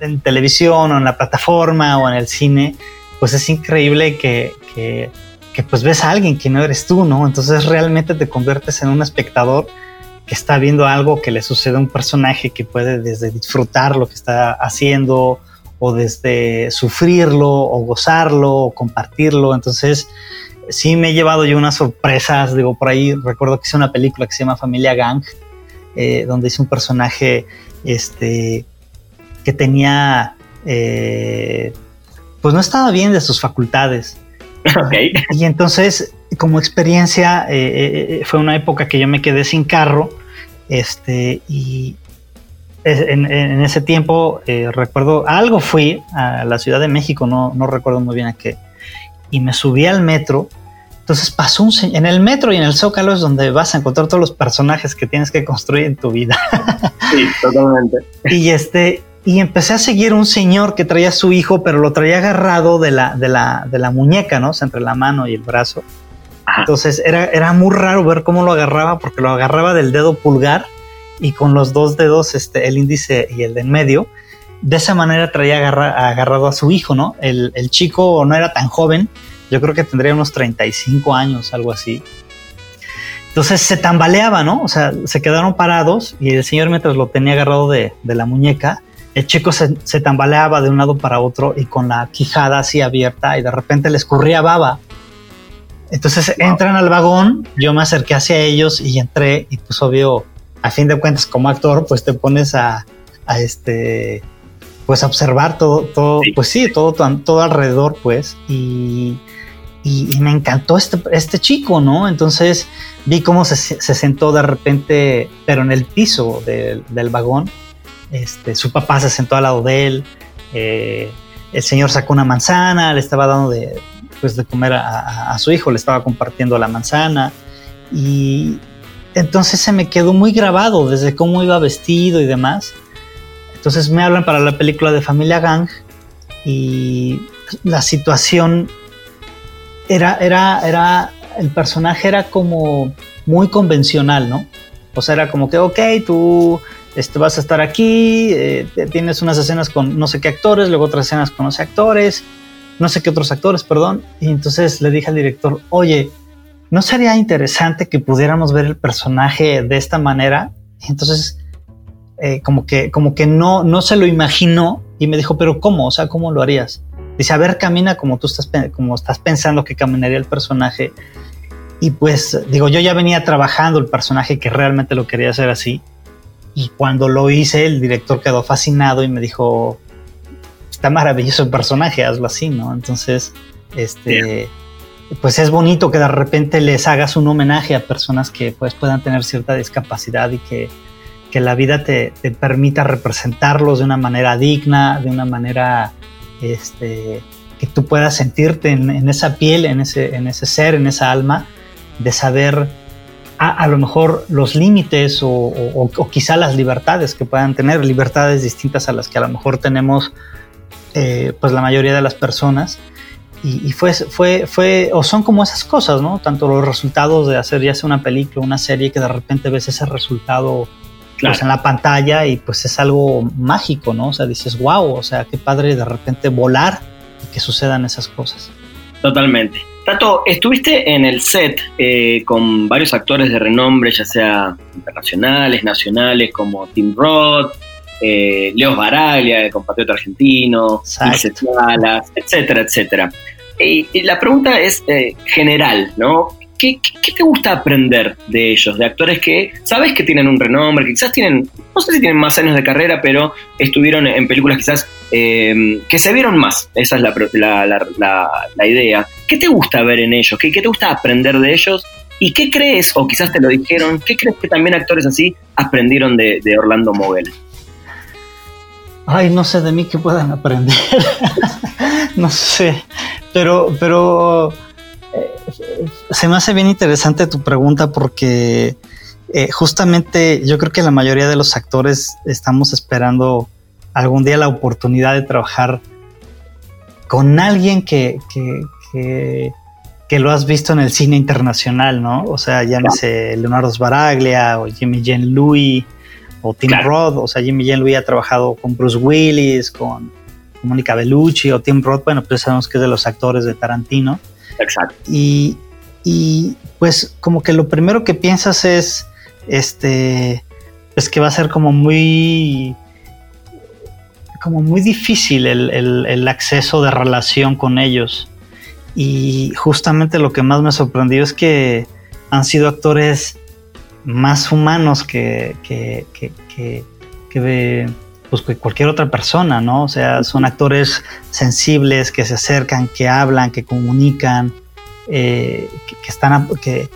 en televisión o en la plataforma o en el cine, pues es increíble que, que que pues ves a alguien que no eres tú, ¿no? Entonces realmente te conviertes en un espectador que está viendo algo que le sucede a un personaje que puede desde disfrutar lo que está haciendo o desde sufrirlo o gozarlo o compartirlo. Entonces sí me he llevado yo unas sorpresas, digo, por ahí recuerdo que hice una película que se llama Familia Gang, eh, donde hice un personaje este, que tenía, eh, pues no estaba bien de sus facultades Y entonces, como experiencia, eh, eh, eh, fue una época que yo me quedé sin carro, este, y en, ese tiempo recuerdo, algo fui a la Ciudad de México, no, no recuerdo muy bien a qué, y me subí al metro. Entonces pasó un en el metro y en el Zócalo es donde vas a encontrar todos los personajes que tienes que construir en tu vida. Sí, totalmente. y este, y empecé a seguir un señor que traía a su hijo, pero lo traía agarrado de la, de la, de la muñeca, ¿no? entre la mano y el brazo. Entonces era, era muy raro ver cómo lo agarraba, porque lo agarraba del dedo pulgar y con los dos dedos, este, el índice y el de en medio. De esa manera traía agarrado a su hijo, ¿no? El, el chico no era tan joven, yo creo que tendría unos 35 años, algo así. Entonces se tambaleaba, ¿no? O sea, se quedaron parados y el señor mientras lo tenía agarrado de, la muñeca, el chico se, tambaleaba de un lado para otro y con la quijada así abierta y de repente le escurría baba. Entonces entran al vagón, yo me acerqué hacia ellos y entré y pues obvio, a fin de cuentas como actor, pues te pones a, este, pues a observar todo, todo, pues sí, todo, todo alrededor, pues, y, me encantó este, este chico, ¿no? Entonces vi cómo se, sentó de repente, pero en el piso del, vagón, este, su papá se sentó al lado de él, eh, el señor sacó una manzana, le estaba dando de, pues, de comer a, su hijo, le estaba compartiendo la manzana y entonces se me quedó muy grabado desde cómo iba vestido y demás. Entonces me hablan para la película de Familia Gang y la situación era, era, era, el personaje era como muy convencional, ¿no? O sea, era como que, ok, tú este, vas a estar aquí, eh, tienes unas escenas con no sé qué actores, luego otras escenas con no sé actores, no sé qué otros actores, perdón. Y entonces le dije al director, oye, ¿no sería interesante que pudiéramos ver el personaje de esta manera? Entonces, eh, como que, como que no, no se lo imaginó y me dijo, pero ¿cómo? O sea, ¿cómo lo harías? Dice, a ver, camina como tú estás, como estás pensando que caminaría el personaje. Y pues, digo, yo ya venía trabajando el personaje que realmente lo quería hacer así. Y cuando lo hice, el director quedó fascinado y me dijo, está maravilloso el personaje, hazlo así, ¿no? Entonces, este, pues es bonito que de repente les hagas un homenaje a personas que pues puedan tener cierta discapacidad y que, la vida te, permita representarlos de una manera digna, de una manera este, que tú puedas sentirte en, esa piel, en ese, en ese ser, en esa alma, de saber a, lo mejor los límites o, quizá las libertades que puedan tener, libertades distintas a las que a lo mejor tenemos eh, pues la mayoría de las personas. Y, fue, fue, fue, o son como esas cosas, ¿no? Tanto los resultados de hacer ya sea una película, una serie, que de repente ves ese resultado pues, en la pantalla y pues es algo mágico, ¿no? O sea, dices, wow, o sea, qué padre de repente volar y que sucedan esas cosas. Totalmente. Tato, estuviste en el set eh, con varios actores de renombre, ya sea internacionales, nacionales, como Tim Roth, eh, Leo Baraglia, el compatriota argentino, Salas, etcétera, etcétera. Y, la pregunta es eh, general, ¿no? ¿Qué, te gusta aprender de ellos, de actores que sabes que tienen un renombre, que quizás tienen, no sé si tienen más años de carrera, pero estuvieron en películas quizás eh, que se vieron más? Esa es la, idea. ¿Qué te gusta ver en ellos? ¿Qué, te gusta aprender de ellos? ¿Y qué crees, o quizás te lo dijeron, qué crees que también actores así aprendieron de, Orlando Moguel? Ay, no sé de mí que puedan aprender. no sé. Pero, pero se me hace bien interesante tu pregunta porque eh, justamente yo creo que la mayoría de los actores estamos esperando algún día la oportunidad de trabajar con alguien que, que, que, lo has visto en el cine internacional, ¿no? O sea, llámese Leonardo Sbaraglia o Jimmy Jean Louis o Tim Roth, o sea, Jimmy Jean Louis ha trabajado con Bruce Willis, con, Mónica Bellucci, o Tim Roth, bueno, pues sabemos que es de los actores de Tarantino. Exacto. Y, pues como que lo primero que piensas es, este, es que va a ser como muy, como muy difícil el, el acceso de relación con ellos. Y justamente lo que más me sorprendió es que han sido actores más humanos que, que, que, pues, que, cualquier otra persona, ¿no? O sea, son actores sensibles que se acercan, que hablan, que comunican, eh, que, están que,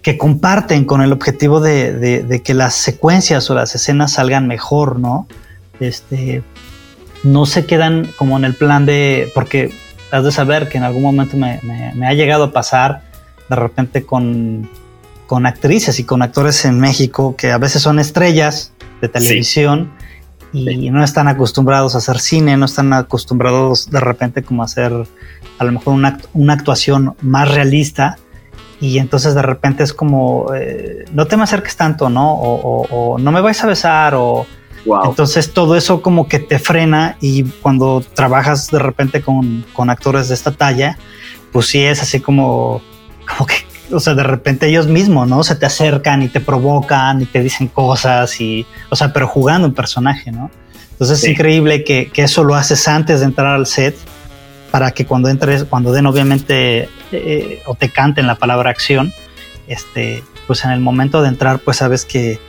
que comparten con el objetivo de, de, que las secuencias o las escenas salgan mejor, ¿no? Este, no se quedan como en el plan de, porque has de saber que en algún momento me, me ha llegado a pasar de repente con con actrices y con actores en México que a veces son estrellas de televisión y no están acostumbrados a hacer cine, no están acostumbrados de repente como a hacer a lo mejor una, una actuación más realista y entonces de repente es como eh, no te me acerques tanto, ¿no? O, no me vais a besar o entonces todo eso como que te frena y cuando trabajas de repente con, con actores de esta talla, pues sí es así como, como que o sea, de repente ellos mismos, ¿no? Se te acercan y te provocan y te dicen cosas y, o sea, pero jugando un personaje, ¿no? Entonces es increíble que, que, eso lo haces antes de entrar al set para que cuando entres, cuando den obviamente eh, o te canten la palabra acción, este, pues en el momento de entrar, pues sabes que,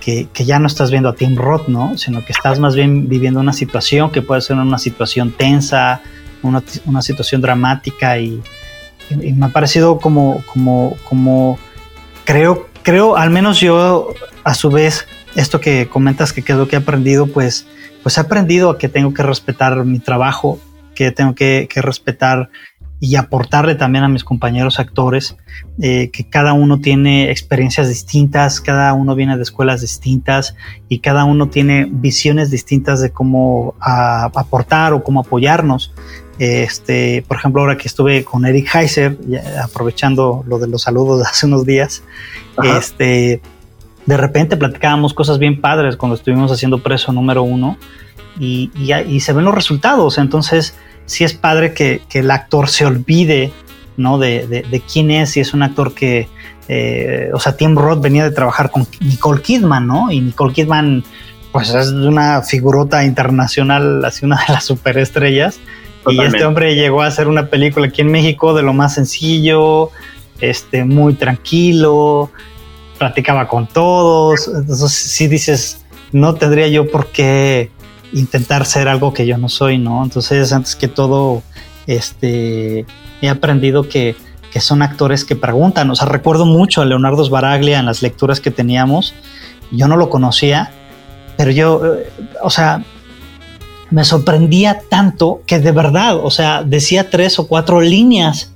que, que, ya no estás viendo a Tim Roth, ¿no? Sino que estás más bien viviendo una situación que puede ser una situación tensa, una, una situación dramática y, y, me ha parecido como, como, como, creo, creo, al menos yo, a su vez, esto que comentas que quedó que he aprendido, pues, pues he aprendido a que tengo que respetar mi trabajo, que tengo que, que respetar y aportarle también a mis compañeros actores, eh, que cada uno tiene experiencias distintas, cada uno viene de escuelas distintas y cada uno tiene visiones distintas de cómo aportar o cómo apoyarnos. Este, por ejemplo, ahora que estuve con Eric Heiser, aprovechando lo de los saludos de hace unos días, este, de repente platicábamos cosas bien padres cuando estuvimos haciendo preso número uno y, y, se ven los resultados. Entonces, sí es padre que, que el actor se olvide ¿no? De, de, de, quién es y es un actor que, eh, o sea, Tim Roth venía de trabajar con Nicole Kidman, ¿no? Y Nicole Kidman, pues es una figurota internacional, así una de las superestrellas. Totalmente. Y este hombre llegó a hacer una película aquí en México de lo más sencillo, este, muy tranquilo, platicaba con todos. Entonces, si dices, no tendría yo por qué intentar ser algo que yo no soy, ¿no? Entonces, antes que todo, este, he aprendido que, que son actores que preguntan. O sea, recuerdo mucho a Leonardo Sbaraglia en las lecturas que teníamos. Yo no lo conocía, pero yo, o sea, me sorprendía tanto que de verdad, o sea, decía tres o cuatro líneas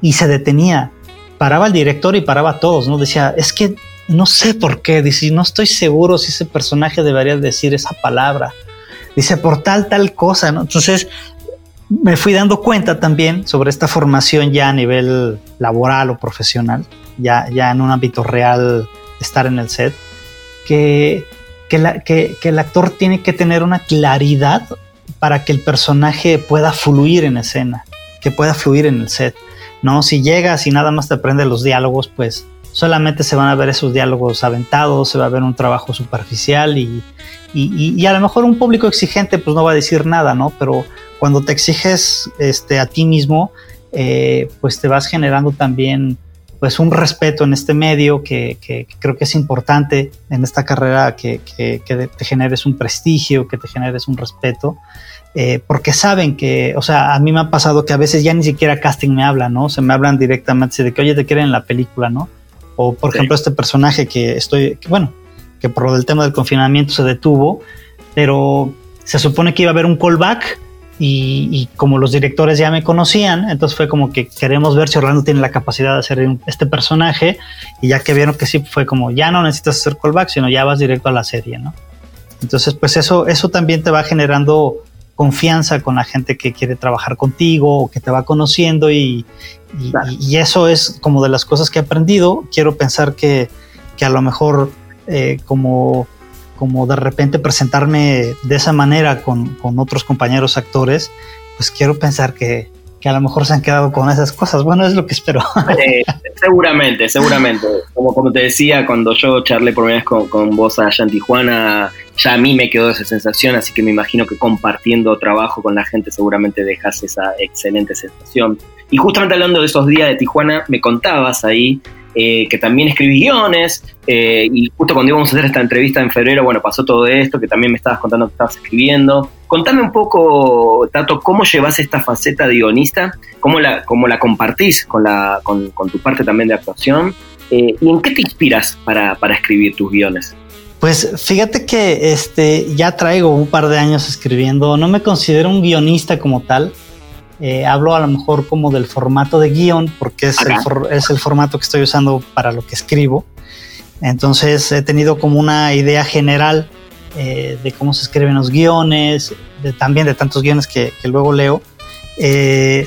y se detenía. Paraba el director y paraba a todos, ¿no? Decía, es que no sé por qué, dice, no estoy seguro si ese personaje debería decir esa palabra. Dice, por tal, tal cosa. Entonces, me fui dando cuenta también sobre esta formación ya a nivel laboral o profesional, ya, ya en un ámbito real, estar en el set, que que, la, que, que, el actor tiene que tener una claridad para que el personaje pueda fluir en escena, que pueda fluir en el set. No, si llegas y nada más te aprende los diálogos, pues solamente se van a ver esos diálogos aventados, se va a ver un trabajo superficial y, y, y, a lo mejor un público exigente pues no va a decir nada, ¿no? Pero cuando te exiges este, a ti mismo, eh, pues te vas generando también pues un respeto en este medio que, que, que, creo que es importante en esta carrera que, que te generes un prestigio, que te generes un respeto, eh, porque saben que, o sea, a mí me ha pasado que a veces ya ni siquiera casting me hablan, ¿no? Se me hablan directamente de que, oye, te quieren en la película, ¿no? O, por sí. ejemplo, este personaje que estoy, que, bueno, que por el tema del confinamiento se detuvo, pero se supone que iba a haber un callback y, y, como los directores ya me conocían, entonces fue como que queremos ver si Orlando tiene la capacidad de hacer este personaje y ya que vieron que sí, fue como ya no necesitas hacer callback, sino ya vas directo a la serie, ¿no? Entonces, pues eso, eso también te va generando confianza con la gente que quiere trabajar contigo o que te va conociendo y, y, claro. y eso es como de las cosas que he aprendido. Quiero pensar que, que a lo mejor eh, como como de repente presentarme de esa manera con, con otros compañeros actores, pues quiero pensar que, que, a lo mejor se han quedado con esas cosas. Bueno, es lo que espero. Eh, seguramente, seguramente. Como, como te decía, cuando yo charlé por primera vez con, con vos allá en Tijuana, ya a mí me quedó esa sensación, así que me imagino que compartiendo trabajo con la gente seguramente dejas esa excelente sensación. Y justamente hablando de esos días de Tijuana, me contabas ahí eh, que también escribís guiones, eh, y justo cuando íbamos a hacer esta entrevista en febrero, bueno, pasó todo esto, que también me estabas contando que estabas escribiendo. Contame un poco, Tato, cómo llevas esta faceta de guionista, cómo la, cómo la compartís con, la, con tu parte también de actuación, eh, y en qué te inspiras para, para escribir tus guiones. Pues fíjate que este, ya traigo un par de años escribiendo, no me considero un guionista como tal, eh, hablo a lo mejor como del formato de guion, porque es el, for, es el, formato que estoy usando para lo que escribo. Entonces he tenido como una idea general eh, de cómo se escriben los guiones, de, también de tantos guiones que, que luego leo. Eh,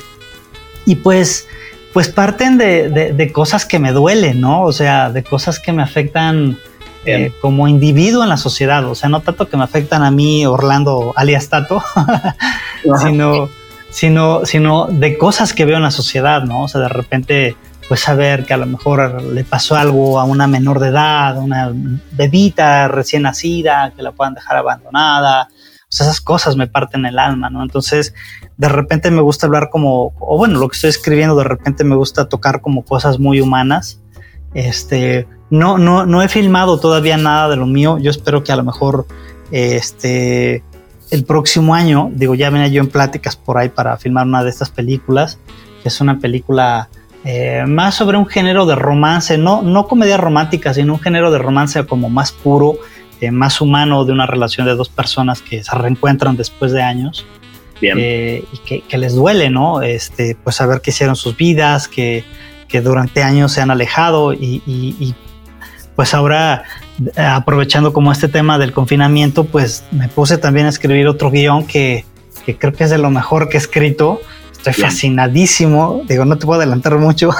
y pues, pues parten de, de, de, cosas que me duelen, ¿no? O sea, de cosas que me afectan eh, como individuo en la sociedad. O sea, no tanto que me afectan a mí, Orlando, alias Tato, sino sino, sino de cosas que veo en la sociedad, ¿no? O sea, de repente, pues saber que a lo mejor le pasó algo a una menor de edad, una bebita recién nacida, que la puedan dejar abandonada. O sea, esas cosas me parten el alma, ¿no? Entonces, de repente me gusta hablar como, o bueno, lo que estoy escribiendo, de repente me gusta tocar como cosas muy humanas. Este, no, no, no he filmado todavía nada de lo mío. Yo espero que a lo mejor, este, el próximo año, digo, ya venía yo en pláticas por ahí para filmar una de estas películas, que es una película eh, más sobre un género de romance, no, no comedia romántica, sino un género de romance como más puro, eh, más humano de una relación de dos personas que se reencuentran después de años. Eh, y que, les duele, ¿no? Este, pues saber que hicieron sus vidas, que, que durante años se han alejado y, y pues ahora aprovechando como este tema del confinamiento, pues me puse también a escribir otro guion que, creo que es de lo mejor que he escrito. Estoy fascinadísimo. Digo, no te puedo adelantar mucho,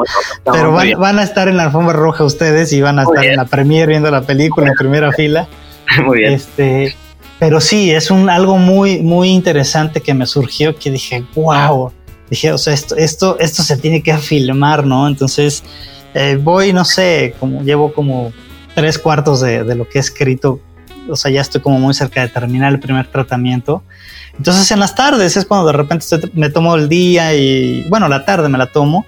pero van, a estar en la alfombra roja ustedes y van a estar en la premier viendo la película en primera fila. Muy bien. Este, pero sí, es un algo muy, muy interesante que me surgió que dije, wow. Dije, o sea, esto, esto, esto se tiene que filmar, ¿no? Entonces, eh, voy, no sé, como llevo como tres cuartos de, lo que he escrito, o sea, ya estoy como muy cerca de terminar el primer tratamiento. Entonces en las tardes es cuando de repente me tomo el día y, bueno, la tarde me la tomo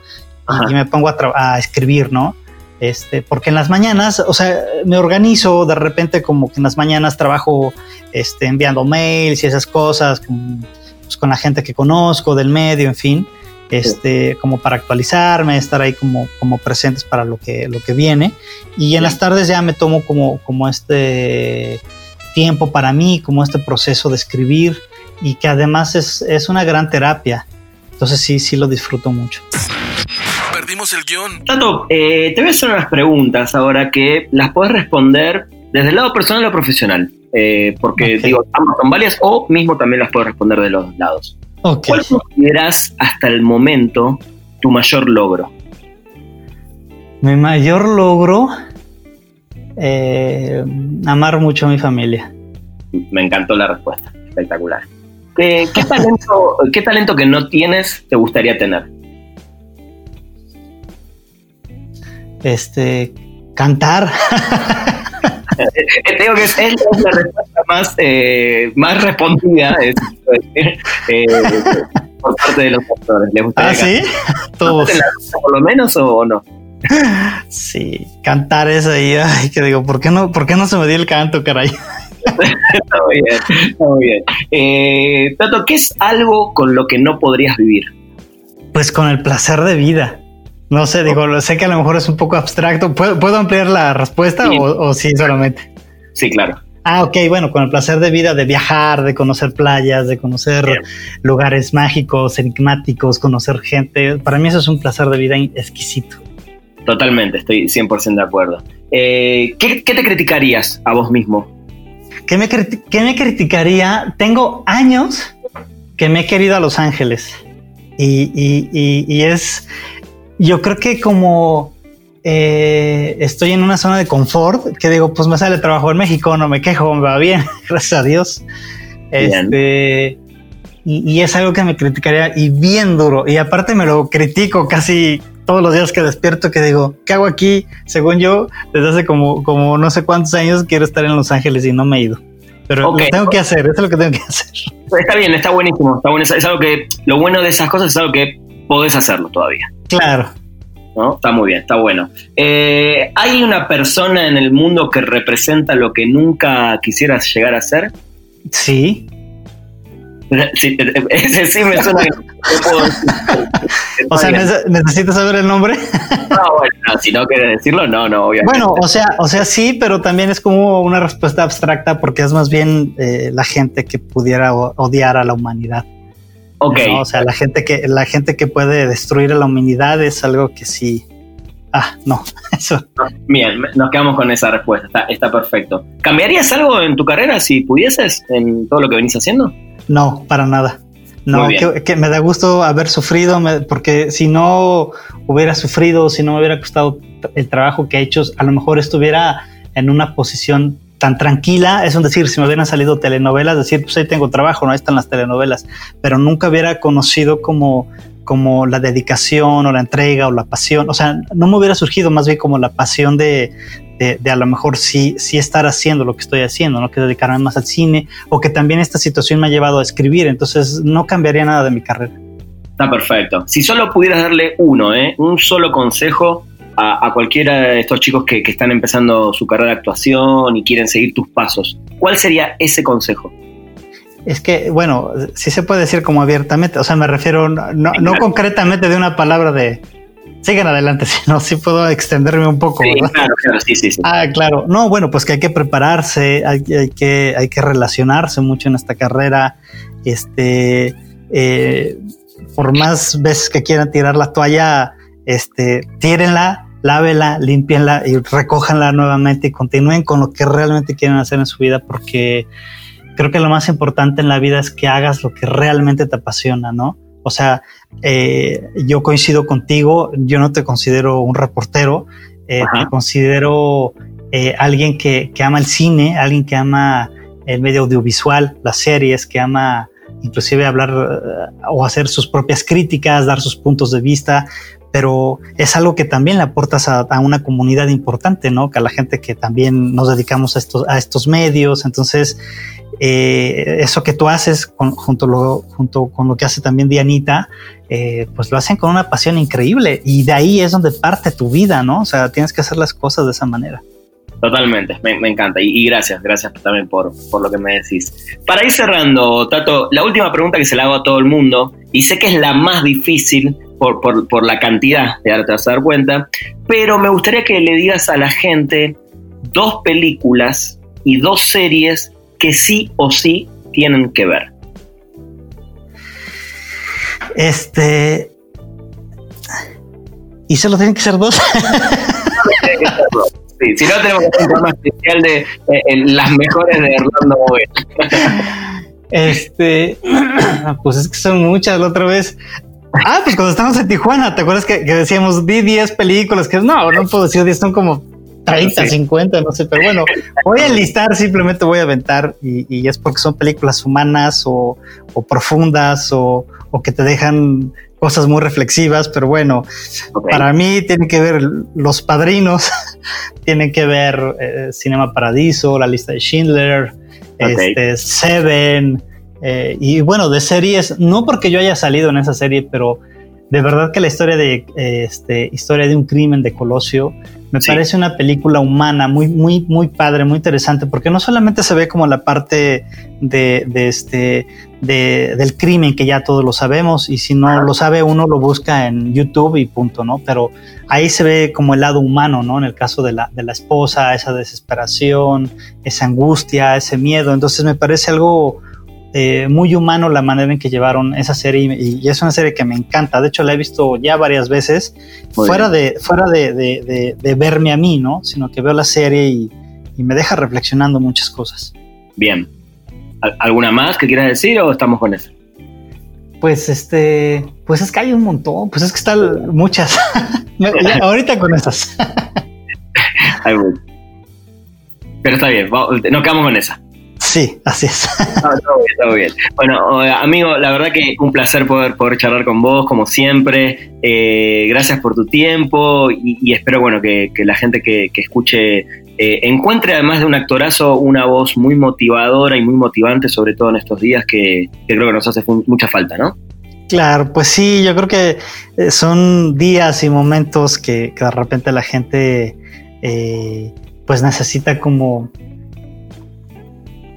y me pongo a, escribir, ¿no? Este, porque en las mañanas, o sea, me organizo de repente como que en las mañanas trabajo este, enviando mails y esas cosas con, pues, con la gente que conozco del medio, en fin este, como para actualizarme, estar ahí como, como presentes para lo que, lo que viene. Y en las tardes ya me tomo como, como este tiempo para mí, como este proceso de escribir y que además es, es una gran terapia. Entonces sí, sí lo disfruto mucho. Perdimos el guion. Tato, eh, te voy a hacer unas preguntas ahora que las puedes responder desde el lado personal o profesional. Eh, porque digo, ambas son varias o mismo también las puedes responder de los lados. ¿Cuál consideras hasta el momento tu mayor logro? Mi mayor logro, eh, amar mucho a mi familia. Me encantó la respuesta, espectacular. ¿Qué, talento, ¿Qué talento que no tienes te gustaría tener? Este, cantar. Creo que es, la respuesta más, eh, más respondida eh, por parte de los actores. ¿Ah, sí? Todos. ¿Por lo menos o, no? Sí, cantar eso ahí, ay, que digo, ¿por qué no, por qué no se me dio el canto, caray? está muy bien, está muy bien. Eh, Tato, ¿qué es algo con lo que no podrías vivir? Pues con el placer de vida. No sé, digo, sé que a lo mejor es un poco abstracto. ¿Puedo, ampliar la respuesta O, sí solamente? Sí, claro. Ah, ok, bueno, con el placer de vida, de viajar, de conocer playas, de conocer lugares mágicos, enigmáticos, conocer gente. Para mí eso es un placer de vida exquisito. Totalmente, estoy 100% de acuerdo. Eh, ¿qué, te criticarías a vos mismo? ¿Qué me, ¿Qué me criticaría? Tengo años que me he querido a Los Ángeles. y, y, y es, yo creo que como eh, estoy en una zona de confort, que digo, pues me sale trabajo en México, no me quejo, me va bien, gracias a Dios. Este, y, es algo que me criticaría y bien duro. Y aparte me lo critico casi todos los días que despierto, que digo, ¿qué hago aquí? Según yo, desde hace como, como no sé cuántos años quiero estar en Los Ángeles y no me he ido. Pero lo tengo que hacer, eso es lo que tengo que hacer. Está bien, está buenísimo, está bueno. Es algo que, lo bueno de esas cosas es algo que podés hacerlo todavía. Claro. ¿No? Está muy bien, está bueno. Eh, ¿Hay una persona en el mundo que representa lo que nunca quisieras llegar a ser? Sí. Sí, ese sí me suena que puedo O sea, ¿necesitas saber el nombre? No, bueno, si no quieres decirlo, no, no, obviamente. Bueno, o sea, o sea, sí, pero también es como una respuesta abstracta porque es más bien eh, la gente que pudiera odiar a la humanidad. O sea, la gente que la gente que puede destruir a la humanidad es algo que sí. Ah, no, eso. Bien, nos quedamos con esa respuesta. Está, perfecto. ¿Cambiarías algo en tu carrera si pudieses en todo lo que venís haciendo? No, para nada. No, que, me da gusto haber sufrido, porque si no hubiera sufrido, si no me hubiera costado el trabajo que he hecho, a lo mejor estuviera en una posición tan tranquila, es decir, si me hubieran salido telenovelas, decir, pues ahí tengo trabajo, no ahí están las telenovelas, pero nunca hubiera conocido como como la dedicación o la entrega o la pasión. O sea, no me hubiera surgido más bien como la pasión de, de, a lo mejor sí, sí estar haciendo lo que estoy haciendo, ¿no? Que dedicarme más al cine o que también esta situación me ha llevado a escribir. Entonces no cambiaría nada de mi carrera. Está perfecto. Si solo pudieras darle uno, ¿eh? un solo consejo a, cualquiera de estos chicos que, que están empezando su carrera de actuación y quieren seguir tus pasos, ¿cuál sería ese consejo? Es que, bueno, sí se puede decir como abiertamente, o sea, me refiero no, concretamente de una palabra de sigan adelante, sino sí puedo extenderme un poco. Sí, claro, claro, sí, sí, Ah, claro. No, bueno, pues que hay que prepararse, hay, que, hay que relacionarse mucho en esta carrera. Este, eh, por más veces que quieran tirar la toalla, este, tírenla, lávela, limpienla y recójanla nuevamente y continúen con lo que realmente quieren hacer en su vida porque creo que lo más importante en la vida es que hagas lo que realmente te apasiona, ¿no? O sea, eh, yo coincido contigo, yo no te considero un reportero, eh, te considero eh, alguien que, que, ama el cine, alguien que ama el medio audiovisual, las series, que ama inclusive hablar o hacer sus propias críticas, dar sus puntos de vista, pero es algo que también le aportas a, una comunidad importante, ¿no? Que a la gente que también nos dedicamos a estos, medios. Entonces, eh, eso que tú haces junto con lo que hace también Dianita, eh, pues lo hacen con una pasión increíble y de ahí es donde parte tu vida, ¿no? O sea, tienes que hacer las cosas de esa manera. Totalmente, me, encanta y, gracias, gracias también por, por lo que me decís. Para ir cerrando, Tato, la última pregunta que se la hago a todo el mundo, y sé que es la más difícil por, por, por la cantidad, de te vas a dar cuenta, pero me gustaría que le digas a la gente dos películas y dos series que sí o sí tienen que ver. Este. ¿Y solo tienen que ser dos? sí, si no tenemos un programa especial de eh, las mejores de Orlando Este, pues es que son muchas. La otra vez, ah, pues cuando estábamos en Tijuana, ¿te acuerdas que, decíamos di 10 películas? Que no, no puedo decir 10, son como 30, 50, no sé, pero bueno, voy a enlistar, simplemente voy a aventar y, es porque son películas humanas o, profundas o, que te dejan cosas muy reflexivas, pero bueno, para mí tiene que ver Los Padrinos, tiene que ver eh, Cinema Paradiso, La Lista de Schindler, este, Seven, eh, y bueno, de series, no porque yo haya salido en esa serie, pero de verdad que la historia de este, historia de un crimen de Colosio me parece una película humana muy, muy, muy padre, muy interesante, porque no solamente se ve como la parte de, este, del crimen que ya todos lo sabemos, y si no lo sabe uno lo busca en YouTube y punto, ¿no? Pero ahí se ve como el lado humano, ¿no? En el caso de la, de la esposa, esa desesperación, esa angustia, ese miedo. Entonces me parece algo eh, muy humano la manera en que llevaron esa serie y, es una serie que me encanta. De hecho, la he visto ya varias veces, fuera, de, fuera de, verme a mí, ¿no? Sino que veo la serie y, me deja reflexionando muchas cosas. Bien. ¿Alguna más que quieras decir o estamos con eso? Pues este, pues es que hay un montón, pues es que están muchas. ahorita con estas. Pero está bien, nos quedamos con esa. Sí, así es. todo bien, Bueno, amigo, la verdad que un placer poder, poder charlar con vos, como siempre. Eh, gracias por tu tiempo y, espero bueno que, la gente que, escuche eh, encuentre, además de un actorazo, una voz muy motivadora y muy motivante, sobre todo en estos días que, creo que nos hace mucha falta, ¿no? Claro, pues sí, yo creo que eh, son días y momentos que, de repente la gente pues necesita como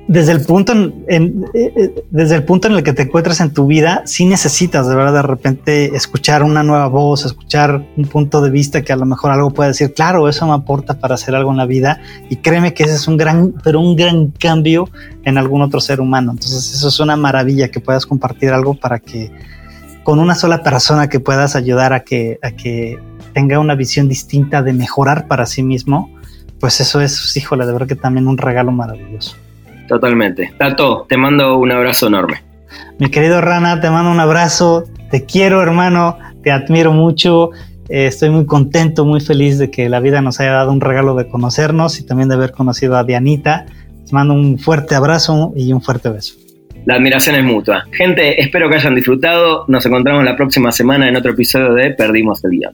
desde el punto en, eh, eh, desde el punto en el que te encuentras en tu vida, sí necesitas de verdad de repente escuchar una nueva voz, escuchar un punto de vista que a lo mejor algo puede decir, claro, eso me aporta para hacer algo en la vida y créeme que ese es un gran, pero un gran cambio en algún otro ser humano. Entonces eso es una maravilla que puedas compartir algo para que con una sola persona que puedas ayudar a que, a que tenga una visión distinta de mejorar para sí mismo, pues eso es, híjole, de verdad que también un regalo maravilloso. Totalmente. Tato, te mando un abrazo enorme. Mi querido Rana, te mando un abrazo. Te quiero, hermano. Te admiro mucho. Eh, estoy muy contento, muy feliz de que la vida nos haya dado un regalo de conocernos y también de haber conocido a Dianita. Te mando un fuerte abrazo y un fuerte beso. la admiración es mutua. Gente, espero que hayan disfrutado. Nos encontramos la próxima semana en otro episodio de Perdimos el Guión.